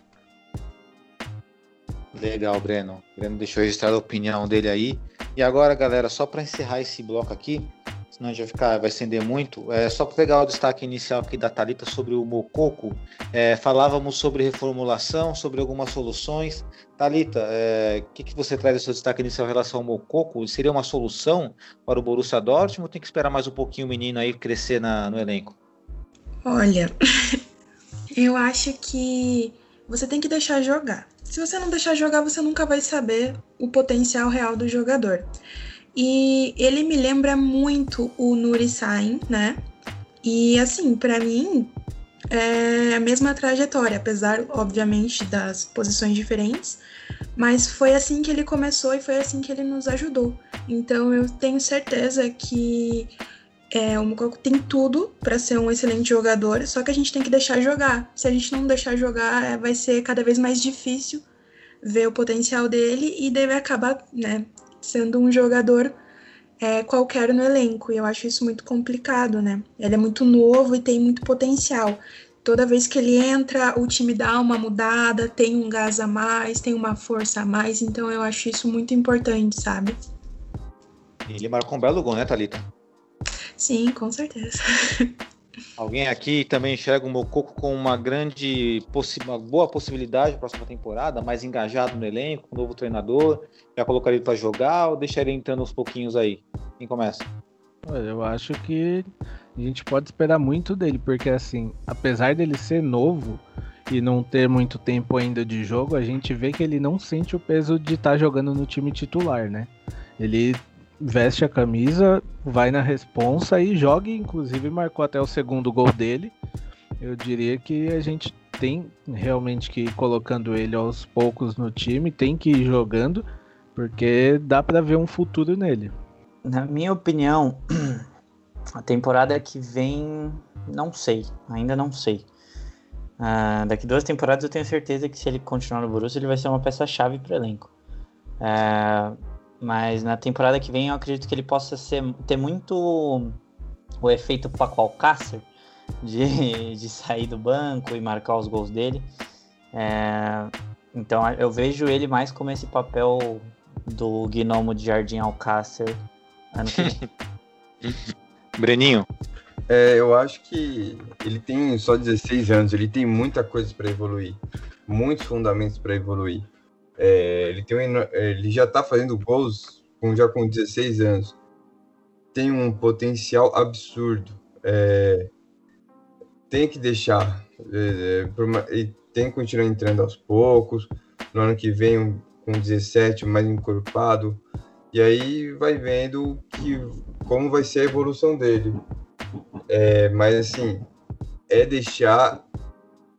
Legal, Breno. Breno deixou registrada a opinião dele aí. E agora, galera, só para encerrar esse bloco aqui, senão a gente vai ficar, vai estender muito, é só para pegar o destaque inicial aqui da Talita sobre o Mococo. É, falávamos sobre reformulação, sobre algumas soluções. Talita, o é, que, que você traz do seu destaque inicial em relação ao Mococo? Seria uma solução para o Borussia Dortmund ou tem que esperar mais um pouquinho o menino aí crescer na, no elenco? Olha, eu acho que você tem que deixar jogar. Se você não deixar jogar, você nunca vai saber o potencial real do jogador. E ele me lembra muito o Nuri Sain, né? E assim, para mim é a mesma trajetória, apesar, obviamente, das posições diferentes. Mas foi assim que ele começou e foi assim que ele nos ajudou. Então eu tenho certeza que é, o Mukoko tem tudo para ser um excelente jogador, só que a gente tem que deixar jogar. Se a gente não deixar jogar, é, vai ser cada vez mais difícil ver o potencial dele e deve acabar né, sendo um jogador é, qualquer no elenco. E eu acho isso muito complicado, né? Ele é muito novo e tem muito potencial. Toda vez que ele entra, o time dá uma mudada, tem um gás a mais, tem uma força a mais. Então eu acho isso muito importante, sabe? Ele marcou um belo gol, né, Thalita? Sim, com certeza. Alguém aqui também enxerga o Mococo com uma grande, uma boa possibilidade para a próxima temporada, mais engajado no elenco, um novo treinador, já colocaria ele para jogar ou deixaria ele entrando aos pouquinhos aí? Quem começa? Eu acho que a gente pode esperar muito dele, porque assim, apesar dele ser novo e não ter muito tempo ainda de jogo, a gente vê que ele não sente o peso de estar tá jogando no time titular, né? Ele veste a camisa, vai na responsa e joga, inclusive marcou até o segundo gol dele. Eu diria que a gente tem realmente que ir colocando ele aos poucos no time, tem que ir jogando, porque dá para ver um futuro nele. Na minha opinião, a temporada que vem, não sei, ainda não sei. Uh, daqui duas temporadas eu tenho certeza que se ele continuar no Borussia, ele vai ser uma peça-chave para o elenco. Uh, mas na temporada que vem eu acredito que ele possa ser, ter muito o efeito Paco Alcácer de, de sair do banco e marcar os gols dele. É, então eu vejo ele mais como esse papel do gnomo de Jardim Alcácer ano que vem. Breninho. É, eu acho que ele tem só 16 anos, ele tem muita coisa para evoluir, muitos fundamentos para evoluir. É, ele, tem um, ele já está fazendo gols com, já com 16 anos. Tem um potencial absurdo. É, tem que deixar. É, é tem que continuar entrando aos poucos. No ano que vem, um, com 17, mais encorpado. E aí vai vendo que, como vai ser a evolução dele. É, mas assim, é deixar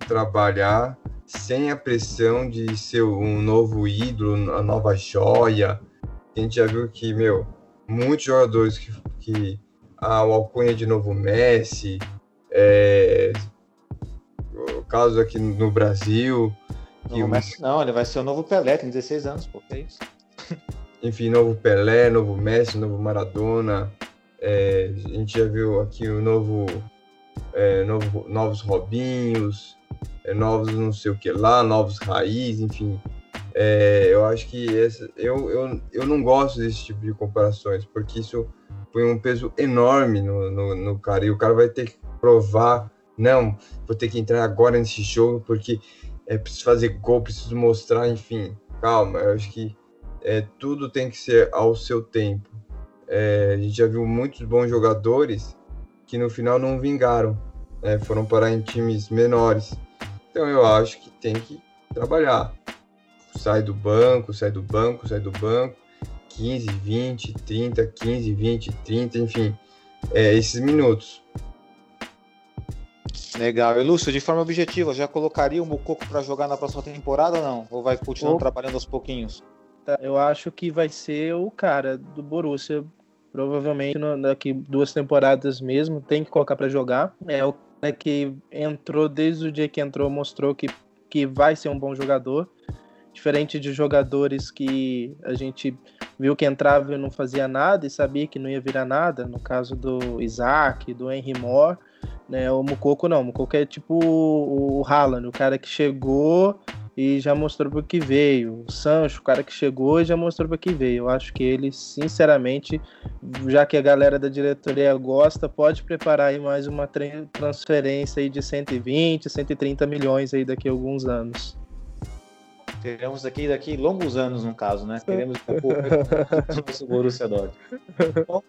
trabalhar sem a pressão de ser um novo ídolo, a nova joia. A gente já viu que, meu, muitos jogadores que, que ah, o Alcunha de novo Messi, é, o caso aqui no Brasil. Que o Messi não, ele vai ser o novo Pelé, tem 16 anos, pô, que é isso? Enfim, novo Pelé, novo Messi, novo Maradona. É, a gente já viu aqui o novo, é, novo novos Robinhos, é, novos não sei o que lá, novos raiz, enfim. É, eu acho que essa, eu, eu, eu não gosto desse tipo de comparações, porque isso põe um peso enorme no, no, no, cara, e o cara vai ter que provar, não, vou ter que entrar agora nesse jogo, porque é preciso fazer gol, preciso mostrar, enfim, calma, eu acho que é, tudo tem que ser ao seu tempo. É, a gente já viu muitos bons jogadores que no final não vingaram, né, foram parar em times menores. Então eu acho que tem que trabalhar. Sai do banco, sai do banco, sai do banco. 15, 20, 30, 15, 20, 30, enfim, é, esses minutos. Legal. E Lúcio, de forma objetiva, já colocaria o Mucoco para jogar na próxima temporada ou não? Ou vai continuar trabalhando aos pouquinhos? Tá, eu acho que vai ser o cara do Borussia. Provavelmente daqui duas temporadas mesmo, tem que colocar para jogar. É o né, que entrou desde o dia que entrou, mostrou que, que vai ser um bom jogador. Diferente de jogadores que a gente viu que entrava e não fazia nada e sabia que não ia virar nada, no caso do Isaac, do Henry Moore, né? O Mukoko não, o Mukoko é tipo o Haaland, o cara que chegou e já mostrou para que veio. O Sancho, o cara que chegou e já mostrou para que veio. Eu acho que ele, sinceramente, já que a galera da diretoria gosta, pode preparar aí mais uma transferência aí de 120, 130 milhões aí daqui a alguns anos. Teremos daqui daqui longos anos, no caso, né? Teremos um pouco o Borussia Dortmund. Bom,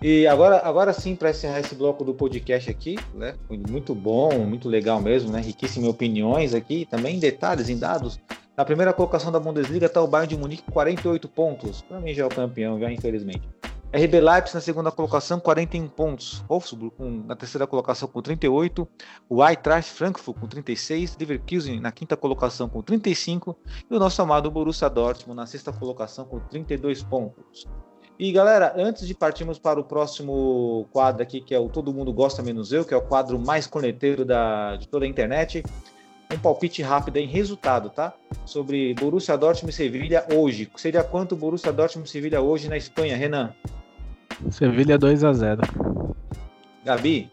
e agora, agora sim, para encerrar esse bloco do podcast aqui, né? Muito bom, muito legal mesmo, né? Riquíssimo em opiniões aqui, também em detalhes, em dados. Na primeira colocação da Bundesliga está o Bayern de Munique, 48 pontos. Para mim já é o campeão, já infelizmente. RB Leipzig na segunda colocação, 41 pontos. Wolfsburg na terceira colocação com 38. O Eintracht Frankfurt com 36. Leverkusen na quinta colocação com 35. E o nosso amado Borussia Dortmund na sexta colocação com 32 pontos. E galera, antes de partirmos para o próximo quadro aqui, que é o Todo Mundo Gosta Menos Eu, que é o quadro mais corneteiro da, de toda a internet, um palpite rápido em resultado, tá? Sobre Borussia Dortmund e Sevilha hoje. Seria quanto Borussia Dortmund e Sevilha hoje na Espanha, Renan? Sevilha 2 a 0 Gabi?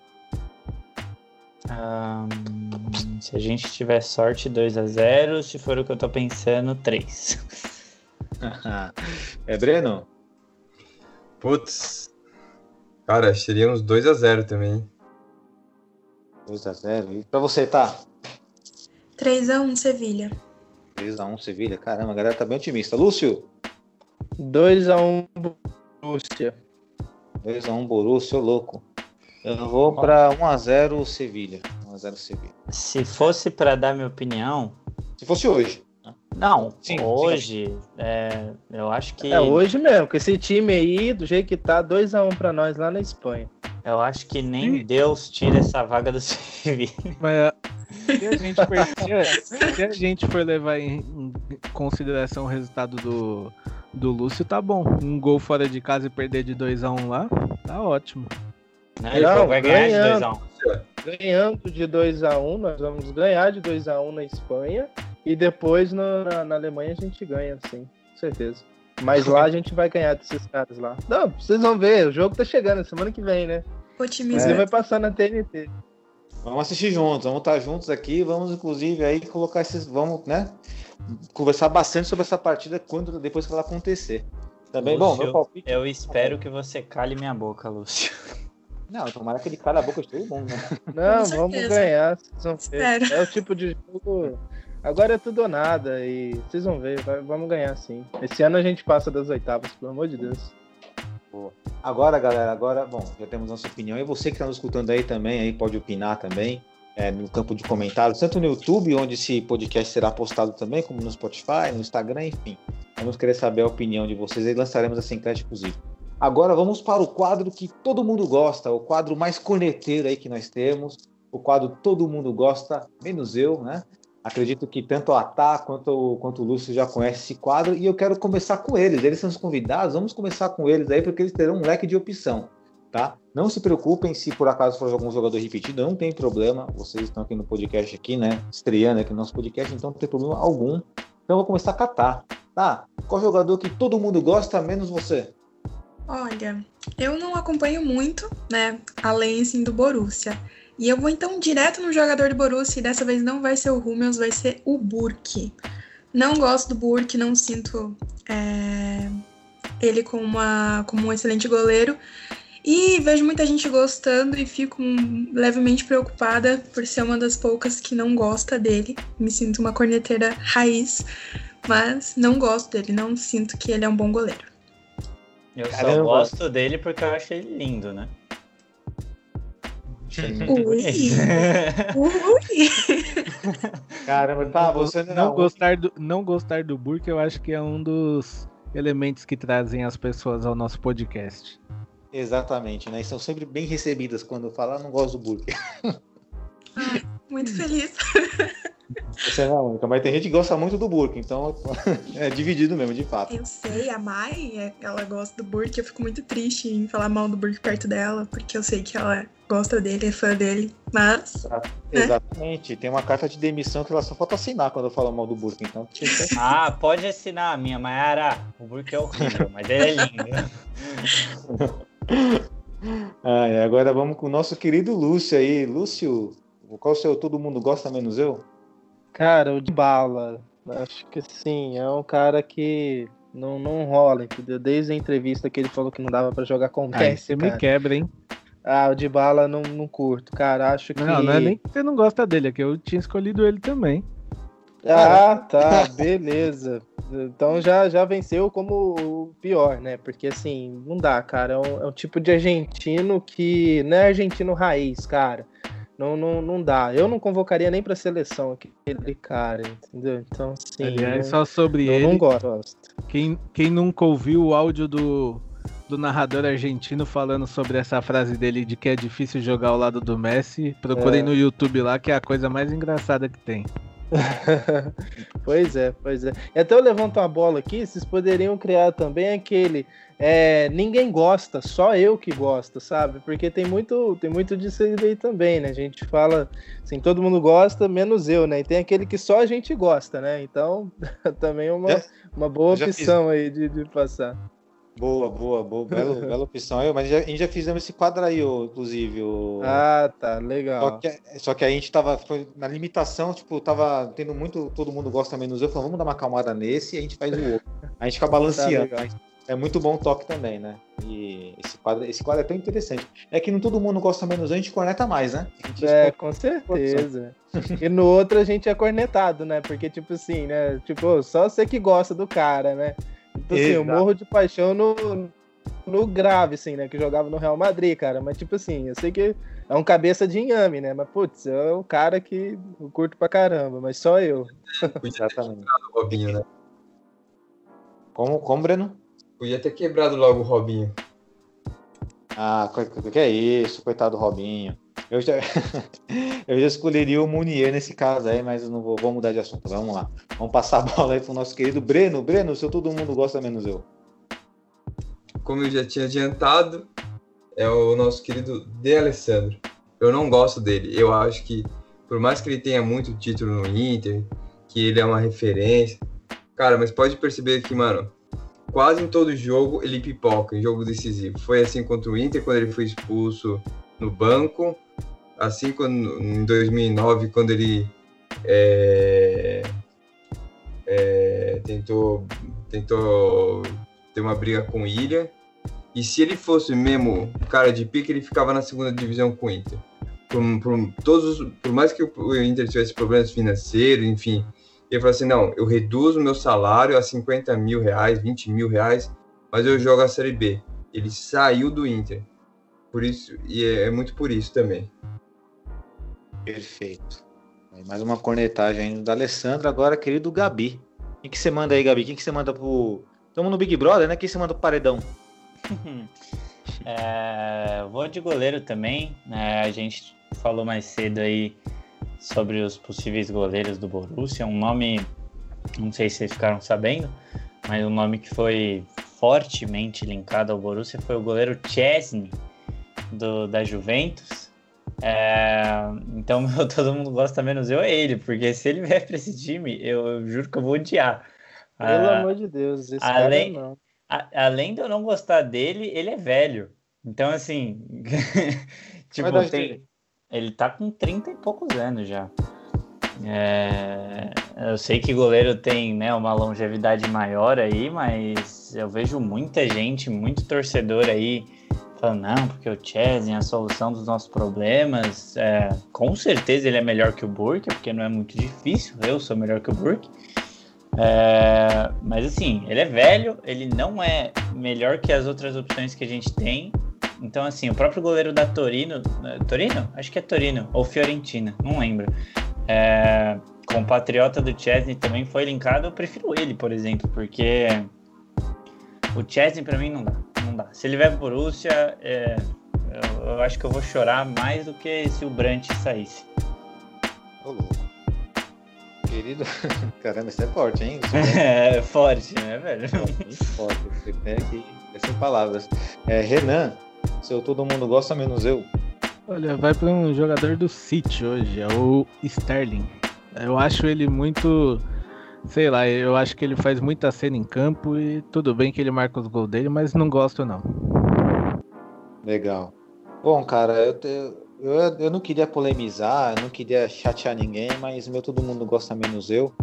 Um, se a gente tiver sorte, 2 a 0 Se for o que eu tô pensando, 3. é Breno? Putz. Cara, seria uns 2x0 também. 2x0. E pra você, tá? 3x1 Sevilha. 3x1 Sevilha. Caramba, a galera tá bem otimista. Lúcio? 2x1 Borussia. 2x1 Borussia, ô louco. Eu vou pra 1x0 Sevilha. 1x0 Sevilha. Se fosse pra dar minha opinião, Se fosse hoje. Não, Sim, hoje, é, eu acho que É hoje mesmo, com esse time aí, do jeito que tá, 2x1 pra nós lá na Espanha. eu acho que nem Deus tira essa vaga do Sevilha. Mas se a gente for, se a gente for levar em, em consideração o resultado do, do Lúcio, tá bom. Um gol fora de casa e perder de 2x1 lá, tá ótimo. Ele Não, falou, vai ganhar de ganhando. 2x1. Ganhando de 2x1, nós vamos ganhar de 2x1 na Espanha. E depois no- na, na Alemanha a gente ganha, sim, com certeza. Mas lá a gente vai ganhar desses caras lá. Não, vocês vão ver, o jogo tá chegando semana que vem, né? Otimismo. Você vai passar na TNT. Vamos assistir juntos, vamos estar juntos aqui, vamos inclusive aí colocar esses, vamos, né, conversar bastante sobre essa partida quando depois que ela acontecer. Também, bom, Lúcio, meu palpite. Eu espero que você cale minha boca, Lúcio. Não, tomara que ele cala a boca de todo mundo, né? Não, vamos ganhar. Espero. É o tipo de jogo. Agora é tudo ou nada. E vocês vão ver, vai- vamos ganhar sim. Esse ano a gente passa das oitavas, pelo amor de Deus. Agora, galera, agora, bom, já temos nossa opinião. E você que está nos escutando aí também, aí pode opinar também é, no campo de comentários, tanto no YouTube, onde esse podcast será postado também, como no Spotify, no Instagram, enfim. Vamos querer saber a opinião de vocês e lançaremos essa enquete, inclusive. Agora vamos para o quadro que todo mundo gosta, o quadro mais corneteiro aí que nós temos, o quadro todo mundo gosta, menos eu, né? Acredito que tanto Tá quanto, o- quanto o Lúcio já conhecem esse quadro e eu quero começar com eles. Eles são os convidados, vamos começar com eles aí, porque eles terão um leque de opção, tá? Não se preocupem se por acaso for algum jogador repetido, não tem problema. Vocês estão aqui no podcast aqui, né? Estreando aqui no nosso podcast, então não tem problema algum. Então eu vou começar a catar. Tá? Qual jogador que todo mundo gosta, menos você? Olha, eu não acompanho muito, né? Além assim do Borussia. E eu vou então direto no jogador do Borussia e dessa vez não vai ser o Hummels, vai ser o Burke. Não gosto do Burke, não sinto é, ele como, uma, como um excelente goleiro. E vejo muita gente gostando e fico levemente preocupada por ser uma das poucas que não gosta dele. Me sinto uma corneteira raiz, mas não gosto dele, não sinto que ele é um bom goleiro. Eu só Caramba. gosto dele porque eu acho ele lindo, né? Ui. Ui! Caramba, tá, você não, gostar do, não gostar do Burke, eu acho que é um dos elementos que trazem as pessoas ao nosso podcast. Exatamente, né? E são sempre bem recebidas quando falam, ah, não gosto do Burke. Muito feliz. Você não é a única, mas tem gente que gosta muito do Burke, então é dividido mesmo, de fato. Eu sei, a Mai, é- ela gosta do Burke. Eu fico muito triste em falar mal do Burke perto dela, porque eu sei que ela gosta dele, é fã dele. Mas, Exatamente. Tem uma carta de demissão que ela só falta assinar quando eu falo mal do Burke, então Ah, pode assinar a minha, Mayara. O Burke é horrível, mas ele é lindo. Ah, agora vamos com o nosso querido Lúcio aí. Lúcio, qual o seu todo mundo gosta menos eu? Cara, o de bala. Acho que sim, é um cara que não, não rola, entendeu? Desde a entrevista que ele falou que não dava pra jogar com o Aí Messi, você me quebra, hein? Ah, o de bala não, não curto, cara. Acho que. Não, não é nem que você não gosta dele, é que eu tinha escolhido ele também. Ah, tá, beleza. Então já, já venceu como o pior, né? Porque assim, não dá, cara. É um, é um tipo de argentino que não é argentino raiz, cara. Não, não, não dá. Eu não convocaria nem pra seleção aquele cara, entendeu? Então, assim. Aliás, não, só sobre não, ele, não gosto. Quem, quem nunca ouviu o áudio do, do narrador argentino falando sobre essa frase dele de que é difícil jogar ao lado do Messi, procurem É. no YouTube lá, que é a coisa mais engraçada que tem. pois é, pois é. E até eu levanto uma bola aqui, vocês poderiam criar também aquele. é, ninguém gosta, só eu que gosto, sabe? Porque tem muito, tem muito disso aí também, né? A gente fala assim, todo mundo gosta, menos eu, né? E tem aquele que só a gente gosta, né? Então, também é uma, Já- uma boa já fiz. opção aí de, de passar. Boa, boa, boa. Bela, bela opção. Eu, mas já- a gente já fizemos esse quadro aí, inclusive. ô. Ah, tá, Só legal. que, só que a gente tava foi na limitação, tipo, tava tendo muito, todo mundo gosta menos eu, falando, vamos dar uma calmada nesse e a gente faz o outro. A gente fica balanceando. Tá. É muito bom o toque também, né? E esse quadro, esse quadro é tão interessante. É que não todo mundo gosta menos, a gente corneta mais, né? É, com certeza. e no outro a gente é cornetado, né? Porque, tipo assim, né? Tipo, só você que gosta do cara, né? Tipo assim, eu morro de paixão no, no grave, assim, né? Que jogava no Real Madrid, cara. Mas, tipo assim, eu sei que é um cabeça de inhame, né? Mas, putz, é um cara que eu curto pra caramba, mas só eu. Exatamente. Robinho, né? Como, como, Breno? Podia ter quebrado logo o Robinho. Ah, que é isso, coitado do Robinho. Eu já, eu já escolheria o Munier nesse caso aí, mas não vou, vou mudar de assunto. Vamos lá. Vamos passar a bola aí pro nosso querido Breno. Breno, se todo mundo gosta, menos eu. Como eu já tinha adiantado, é o nosso querido De Alessandro. Eu não gosto dele. Eu acho que, por mais que ele tenha muito título no Inter, que ele é uma referência, cara, mas pode perceber que, mano, quase em todo jogo ele pipoca, em jogo decisivo. Foi assim contra o Inter, quando ele foi expulso no banco, assim quando, em 2009, quando ele é, é, tentou, tentou ter uma briga com o Ilha. E se ele fosse mesmo cara de pique, ele ficava na segunda divisão com o Inter. Por, por, todos, por mais que o Inter tivesse problemas financeiros, enfim, ele falou assim: não, eu reduzo meu salário a 50 mil reais, 20 mil reais, mas eu jogo a Série B. Ele saiu do Inter. Por isso, e é, é muito por isso também. Perfeito. Mais uma cornetagem da Alessandra, agora querido Gabi. Quem que você manda aí, Gabi? Quem que você manda pro. Estamos no Big Brother, né? Quem você manda pro paredão? é, vou de goleiro também. É, a gente falou mais cedo aí sobre os possíveis goleiros do Borussia. Um nome, não sei se vocês ficaram sabendo, mas um nome que foi fortemente linkado ao Borussia foi o goleiro Chesney, do, da Juventus. É, então, todo mundo gosta menos eu é ele, porque se ele vier para esse time, eu, eu, juro que eu vou odiar. Pelo ah, amor de Deus, esse além, cara não a, além de eu não gostar dele, ele é velho. Então, assim. tipo, tem, ele tá com 30 e poucos anos já. É, eu sei que goleiro tem né, uma longevidade maior aí, mas eu vejo muita gente, muito torcedor aí falando, não, porque o Chesney é a solução dos nossos problemas. É, com certeza ele é melhor que o Burke, porque não é muito difícil, eu sou melhor que o Burke. É, mas assim, ele é velho, ele não é melhor que as outras opções que a gente tem. Então, assim, o próprio goleiro da Torino. Né, Torino? Acho que é Torino, ou Fiorentina, não lembro. É, compatriota do Chesney também foi linkado. Eu prefiro ele, por exemplo, porque o Chesney para mim não dá. Não dá. Se ele vier pro Borussia, é, eu, eu, acho que eu vou chorar mais do que se o Brandt saísse. Ô, louco querido. Caramba, isso é forte, hein? É, forte, né, velho? muito forte. Você tem aqui essas palavras. É, Renan, seu todo mundo gosta, menos eu. Olha, vai para um jogador do City hoje, é o Sterling. Eu acho ele muito. Sei lá, eu acho que ele faz muita cena em campo e tudo bem que ele marca os gols dele, mas não gosto não. Legal. Bom, cara, eu, te, eu, eu não queria polemizar, eu não queria chatear ninguém, mas meu todo mundo gosta menos eu.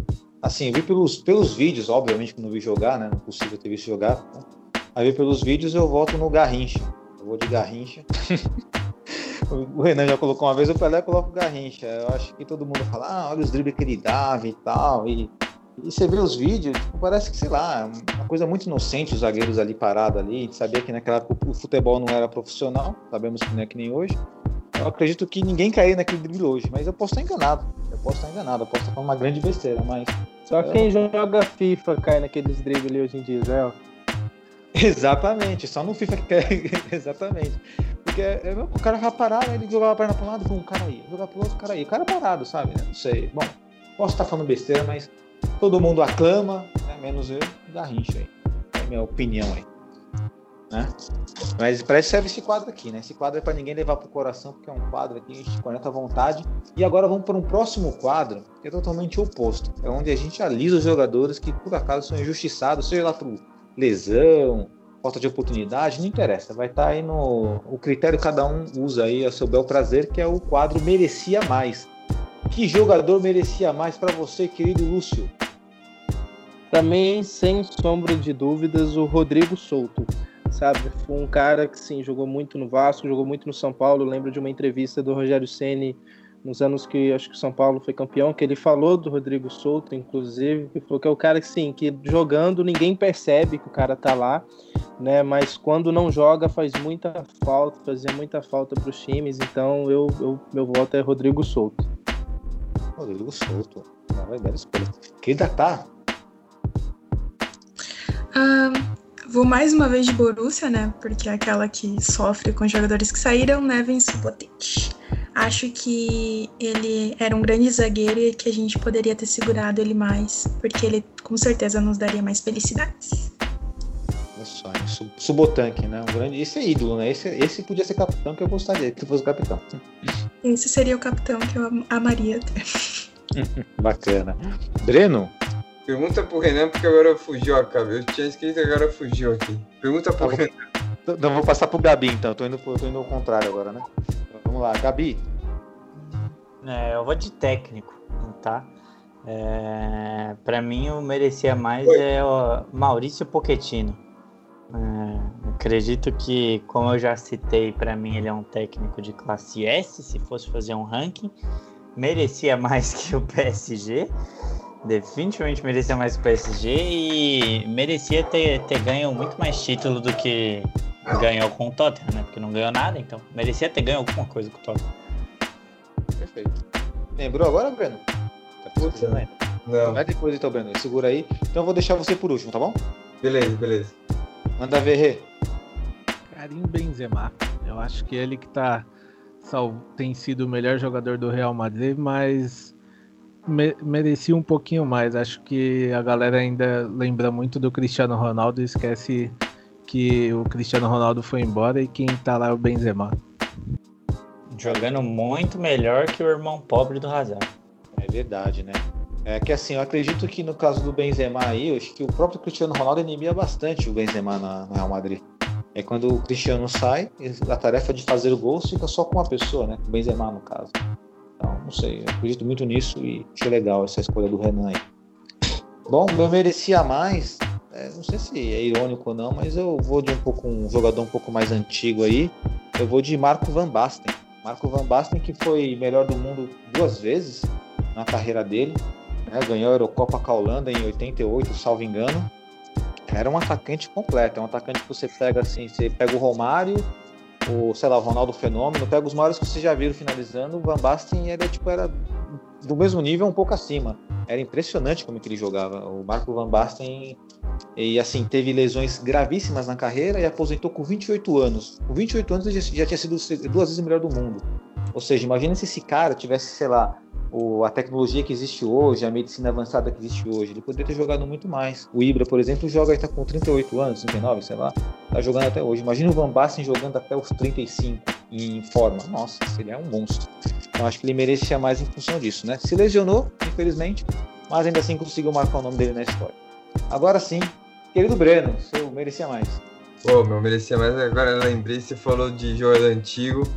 Assim, vi pelos, pelos vídeos, obviamente que não vi jogar, né? Não é possível ter visto jogar. Né? Aí vi pelos vídeos eu volto no Garrincha. Eu vou de Garrincha. o Renan já colocou uma vez, o Pelé coloca o Garrincha. Eu acho que todo mundo fala, ah, olha os dribles que ele dava e tal. E, e você vê os vídeos, tipo, parece que, sei lá, uma coisa muito inocente, os zagueiros ali parados ali. A gente sabia que naquela época o futebol não era profissional, sabemos que não é que nem hoje. Eu acredito que ninguém caiu naquele drible hoje, mas eu posso estar enganado. Eu posso estar enganado, eu posso estar falando uma grande besteira, mas. Só quem joga FIFA cai naqueles dribles ali hoje em dia, Zé. Exatamente, só no FIFA que cai. Exatamente. Porque é, o cara vai parar, ele jogava a perna para um lado, um cara aí, jogar pro outro, cara aí. O cara parado, sabe? Né? Não sei. Bom, posso estar falando besteira, mas todo mundo aclama, né? menos eu, Garrincha aí. É a minha opinião aí né? Mas parece que serve esse quadro aqui, né? Esse quadro é para ninguém levar pro coração, porque é um quadro aqui, a gente conecta à vontade. E agora vamos para um próximo quadro, que é totalmente oposto. É onde a gente alisa os jogadores que, por acaso, são injustiçados, seja lá por lesão, falta de oportunidade, não interessa. Vai estar tá aí no. O critério cada um usa aí a seu bel prazer, que é o quadro Merecia Mais. Que jogador merecia mais para você, querido Lúcio? Também, sem sombra de dúvidas, o Rodrigo Souto sabe? Foi um cara que, sim, jogou muito no Vasco, jogou muito no São Paulo. Eu lembro de uma entrevista do Rogério Ceni nos anos que acho que o São Paulo foi campeão, que ele falou do Rodrigo Souto, inclusive, que falou que é o cara que, sim, que jogando ninguém percebe que o cara tá lá, né? Mas quando não joga faz muita falta, fazia muita falta para os times. Então, eu, eu, meu voto é Rodrigo Souto. Rodrigo Souto, uma bela escolha. Quem ainda tá? Ah, vou mais uma vez de Borussia, né? Porque é aquela que sofre com jogadores que saíram, Neven Subotic. Acho que ele era um grande zagueiro e que a gente poderia ter segurado ele mais, porque ele com certeza nos daria mais felicidades. Olha só, hein? Subotanque, né? Um grande... Esse é ídolo, né? Esse, esse podia ser capitão que eu gostaria que fosse capitão. Esse seria o capitão que eu am- amaria ter. Bacana. Breno, Pergunta pro Renan, porque agora fugiu a cabeça. Eu tinha escrito e agora fugiu aqui. Pergunta pro Tá. Renan. Então vou passar pro Gabi, então. Eu tô indo, pro- tô indo ao contrário agora, né? Então, vamos lá, Gabi. É, eu vou de técnico, tá? É, para mim, o merecia mais é o Maurício Pochettino. É, acredito que, como eu já citei, para mim ele é um técnico de classe S. Se fosse fazer um ranking, merecia mais que o PSG. Definitivamente merecia mais que o PSG e merecia ter, ter ganho muito mais título do que ganhou com o Tottenham, né? Porque não ganhou nada, então merecia ter ganho alguma coisa com o Tottenham. Perfeito. Lembrou agora, Breno? Tá ainda? Não, Vai depois então, Breno. Segura aí. Então eu vou deixar você por último, tá bom? beleza, beleza. Manda ver, Rê. Karim Benzema. Eu acho que ele que tá tem sido o melhor jogador do Real Madrid, mas me- merecia um pouquinho mais. Acho que a galera ainda lembra muito do Cristiano Ronaldo e esquece que o Cristiano Ronaldo foi embora e quem tá lá é o Benzema. Jogando muito melhor que o irmão pobre do Hazard. É verdade, né? É que assim, eu acredito que no caso do Benzema aí, eu acho que o próprio Cristiano Ronaldo inimia bastante o Benzema na, no Real Madrid. É quando o Cristiano sai, a tarefa de fazer o gol fica só com uma pessoa, né? O Benzema, no caso. Então, não sei, eu acredito muito nisso e achei legal essa escolha do Renan aí. Bom, eu merecia mais. é, não sei se é irônico ou não, mas eu vou de um pouco um jogador um pouco mais antigo aí. Eu vou de Marco Van Basten. Marco Van Basten que foi melhor do mundo duas vezes na carreira dele. Né? Ganhou a Eurocopa com a Holanda em 88, salvo engano. Era um atacante completo, é um atacante que você pega assim, você pega o Romário, o, sei lá, o Ronaldo Fenômeno, pega os maiores que vocês já viram finalizando, o Van Basten era tipo era do mesmo nível, um pouco acima. Era impressionante como que ele jogava. O Marco Van Basten e assim teve lesões gravíssimas na carreira e aposentou com 28 anos. Com 28 anos ele já, já tinha sido duas vezes o melhor do mundo. Ou seja, imagina se esse cara tivesse, sei lá, o, a tecnologia que existe hoje, a medicina avançada que existe hoje, ele poderia ter jogado muito mais. O Ibra, por exemplo, joga, está com 38 anos, 39, sei lá, tá jogando até hoje. Imagina o Van Basten jogando até os 35 em forma. Nossa, seria um monstro. Então acho que ele merecia mais em função disso, né? Se lesionou, infelizmente, mas ainda assim conseguiu marcar o nome dele na história. Agora sim, querido Breno, seu merecia mais. Pô, meu, merecia mais. Agora eu lembrei, você falou de jogador antigo,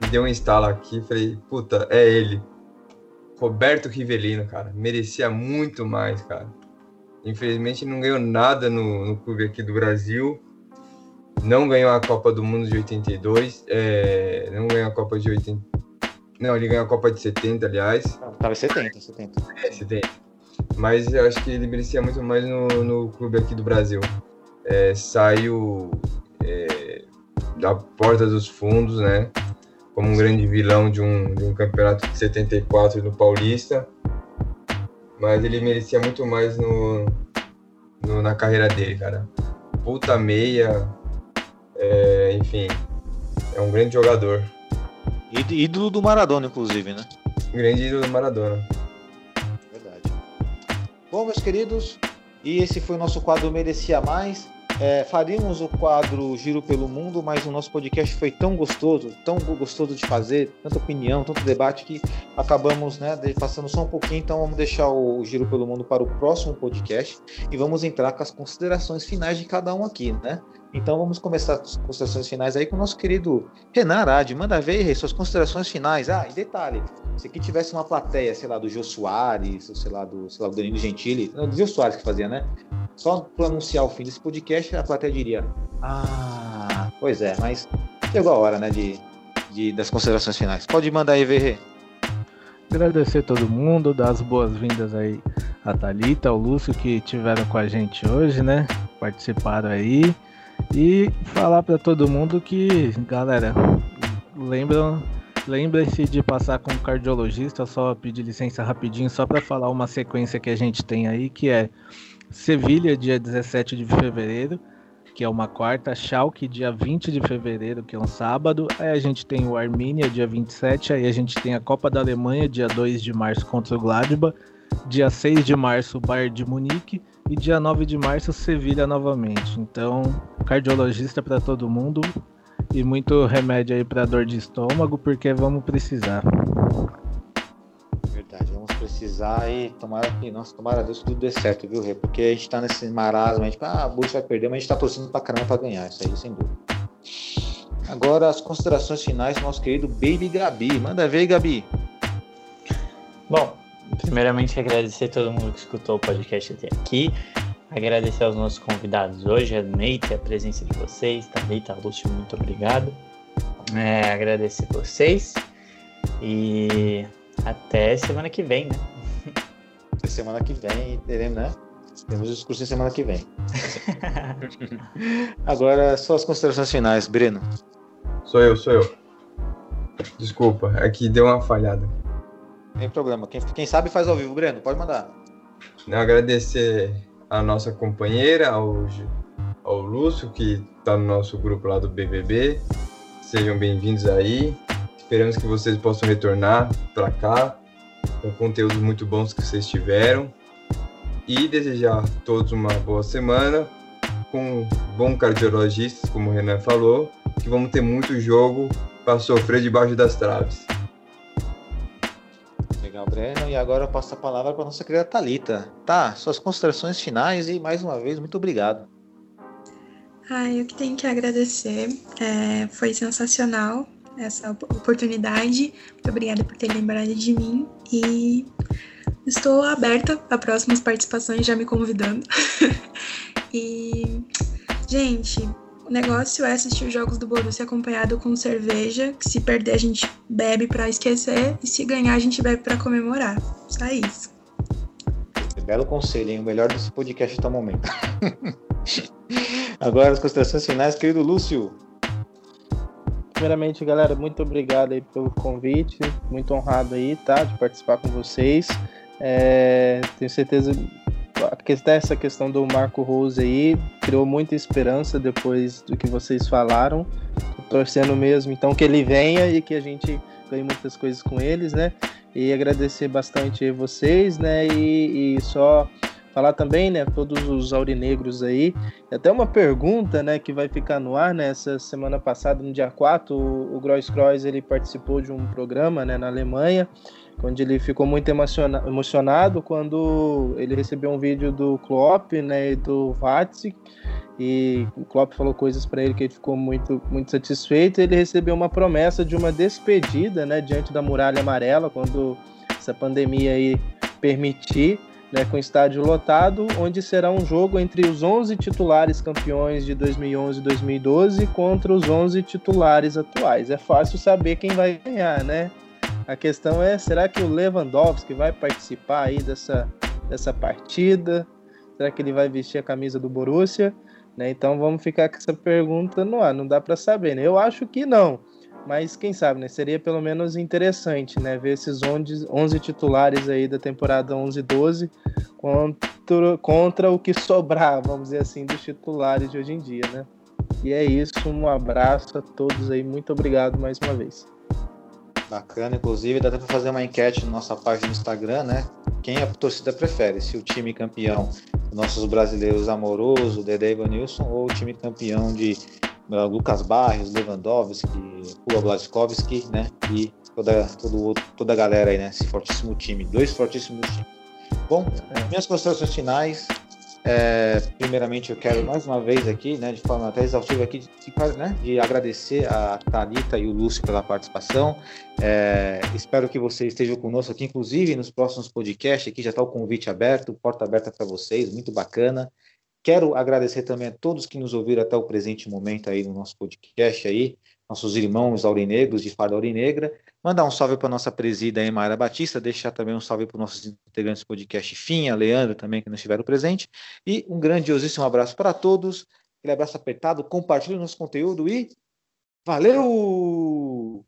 me deu um estalo aqui, falei, puta, é ele. Roberto Rivelino, cara, merecia muito mais, cara. Infelizmente não ganhou nada no, no clube aqui do Brasil. Não ganhou a Copa do Mundo de 82. É, não ganhou a Copa de 80. Não, ele ganhou a Copa de 70, aliás. Tava 70, 70. É, 70. Mas eu acho que ele merecia muito mais no, no clube aqui do Brasil. É, saiu é, da porta dos fundos, né? Como um grande vilão de um, de um campeonato de 74 no Paulista. Mas ele merecia muito mais no, no- na carreira dele, cara. Puta meia. é, enfim, é um grande jogador. Íd- Ídolo do Maradona, inclusive, né? Grande ídolo do Maradona. Verdade. Bom, meus queridos, e esse foi o nosso quadro Merecia Mais. É, faríamos o quadro Giro pelo Mundo, mas o nosso podcast foi tão gostoso, tão gostoso de fazer, tanta opinião, tanto debate, que acabamos né, passando só um pouquinho. Então vamos deixar o Giro pelo Mundo para o próximo podcast e vamos entrar com as considerações finais de cada um aqui, né? Então vamos começar as considerações finais aí com o nosso querido Renan Arade. Manda ver, Rei, suas considerações finais. Ah, e detalhe, se aqui tivesse uma plateia, sei lá, do Jô Soares, ou sei lá, do, sei lá, do Danilo Gentili, não, do Jô Soares que fazia, né? Só por anunciar o fim desse podcast, a plateia diria: Ah, pois é, mas chegou a hora, né, de, de das considerações finais. Pode mandar aí, Verrê. Agradecer todo mundo, dar as boas-vindas aí a Thalita, ao Lúcio que tiveram com a gente hoje, né? Participaram aí. E falar para todo mundo que, galera, lembram, lembrem-se de passar com o cardiologista, só pedir licença rapidinho, só para falar uma sequência que a gente tem aí, que é Sevilha, dia 17 de fevereiro, que é uma quarta, Schalke, dia 20 de fevereiro, que é um sábado, aí a gente tem o Armínia, dia 27, aí a gente tem a Copa da Alemanha, dia 2 de março contra o Gladbach, dia 6 de março, o Bayern de Munique, e dia 9 de março, Sevilha novamente. Então, cardiologista para todo mundo e muito remédio aí para dor de estômago, porque vamos precisar. Verdade, vamos precisar e tomara que, nossa, tomara Deus que tudo dê certo, viu, Rê? Porque a gente tá nesse marasmo, a gente, ah, a Bulls vai perder, mas a gente tá torcendo pra caramba pra ganhar, isso aí, sem dúvida. Agora, as considerações finais do nosso querido Baby Gabi. Manda ver, Gabi. Bom, primeiramente agradecer a todo mundo que escutou o podcast até aqui. Agradecer aos nossos convidados hoje, a Neite, a presença de vocês, também tá Lúcio, muito obrigado. É, agradecer vocês e até semana que vem, né? Até semana que vem, teremos, né? Temos discurso semana que vem. Agora, só as considerações finais, Breno. Sou eu, sou eu. Desculpa, aqui deu uma falhada. Tem problema. Quem, quem sabe faz ao vivo, Breno. Pode mandar. Agradecer a nossa companheira, ao, ao Lúcio, que está no nosso grupo lá do BBB. Sejam bem-vindos aí. Esperamos que vocês possam retornar para cá com conteúdos muito bons que vocês tiveram. E desejar a todos uma boa semana com bom cardiologistas, como o Renan falou, que vamos ter muito jogo para sofrer debaixo das traves. Legal, Breno. E agora eu passo a palavra para nossa querida Talita. Tá, suas considerações finais e mais uma vez muito obrigado. Ah, eu que tenho que agradecer. É, foi sensacional essa oportunidade. Muito obrigada por ter lembrado de mim e estou aberta a próximas participações, já me convidando. e, gente, o negócio é assistir os jogos do Borussia acompanhado com cerveja, que se perder a gente bebe para esquecer e se ganhar a gente bebe para comemorar. Só isso. Belo conselho, hein? O melhor desse podcast até o momento. Agora as considerações finais, querido Lúcio. Primeiramente, galera, muito obrigado aí pelo convite. Muito honrado aí, tá? De participar com vocês. É, tenho certeza essa questão do Marco Rose aí criou muita esperança depois do que vocês falaram. Tô torcendo mesmo, então que ele venha e que a gente ganhe muitas coisas com eles, né? E agradecer bastante vocês, né? E, e só falar também, né, todos os aurinegros aí. E até uma pergunta, né, que vai ficar no ar, né, essa semana passada, no dia 4, o, o Gross Kreuz, ele participou de um programa, né, na Alemanha, onde ele ficou muito emociona emocionado quando ele recebeu um vídeo do Klopp, né, e do Vatsik, e o Klopp falou coisas para ele que ele ficou muito, muito satisfeito. Ele recebeu uma promessa de uma despedida, né, diante da muralha amarela, quando essa pandemia aí permitir né, com estádio lotado, onde será um jogo entre os 11 titulares campeões de 2011 e 2012 contra os 11 titulares atuais. É fácil saber quem vai ganhar, né? A questão é, será que o Lewandowski vai participar aí dessa, dessa partida? Será que ele vai vestir a camisa do Borussia? Né? Então vamos ficar com essa pergunta no ar, não dá para saber, né? Eu acho que não mas quem sabe, né? Seria pelo menos interessante, né? Ver esses 11, 11 titulares aí da temporada 11-12 contra, contra o que sobrar, vamos dizer assim, dos titulares de hoje em dia, né? E é isso, um abraço a todos aí, muito obrigado mais uma vez. Bacana, inclusive dá até para fazer uma enquete na nossa página no Instagram, né? Quem a torcida prefere? Se o time campeão, nossos brasileiros amoroso, Dedé Ivanilson, ou o time campeão de Lucas Barrios, Lewandowski, Pula Blaskowski, né? E toda, todo, toda a galera aí, né? Esse fortíssimo time. Dois fortíssimos times. Bom, minhas considerações finais. É, primeiramente, eu quero mais uma vez aqui, né, de forma até exaustiva aqui, de, né, de agradecer a Thalita e o Lúcio pela participação. É, espero que vocês estejam conosco aqui, inclusive nos próximos podcasts. Aqui já está o convite aberto, porta aberta para vocês, muito bacana. Quero agradecer também a todos que nos ouviram até o presente momento aí no nosso podcast aí, nossos irmãos aurinegros de Farda Aurinegra. Mandar um salve para nossa presida aí, Mayra Batista, deixar também um salve para os nossos integrantes do podcast, Finha, Leandro também, que não estiveram presente. E um grandiosíssimo abraço para todos, aquele abraço apertado, compartilhe nosso conteúdo e valeu!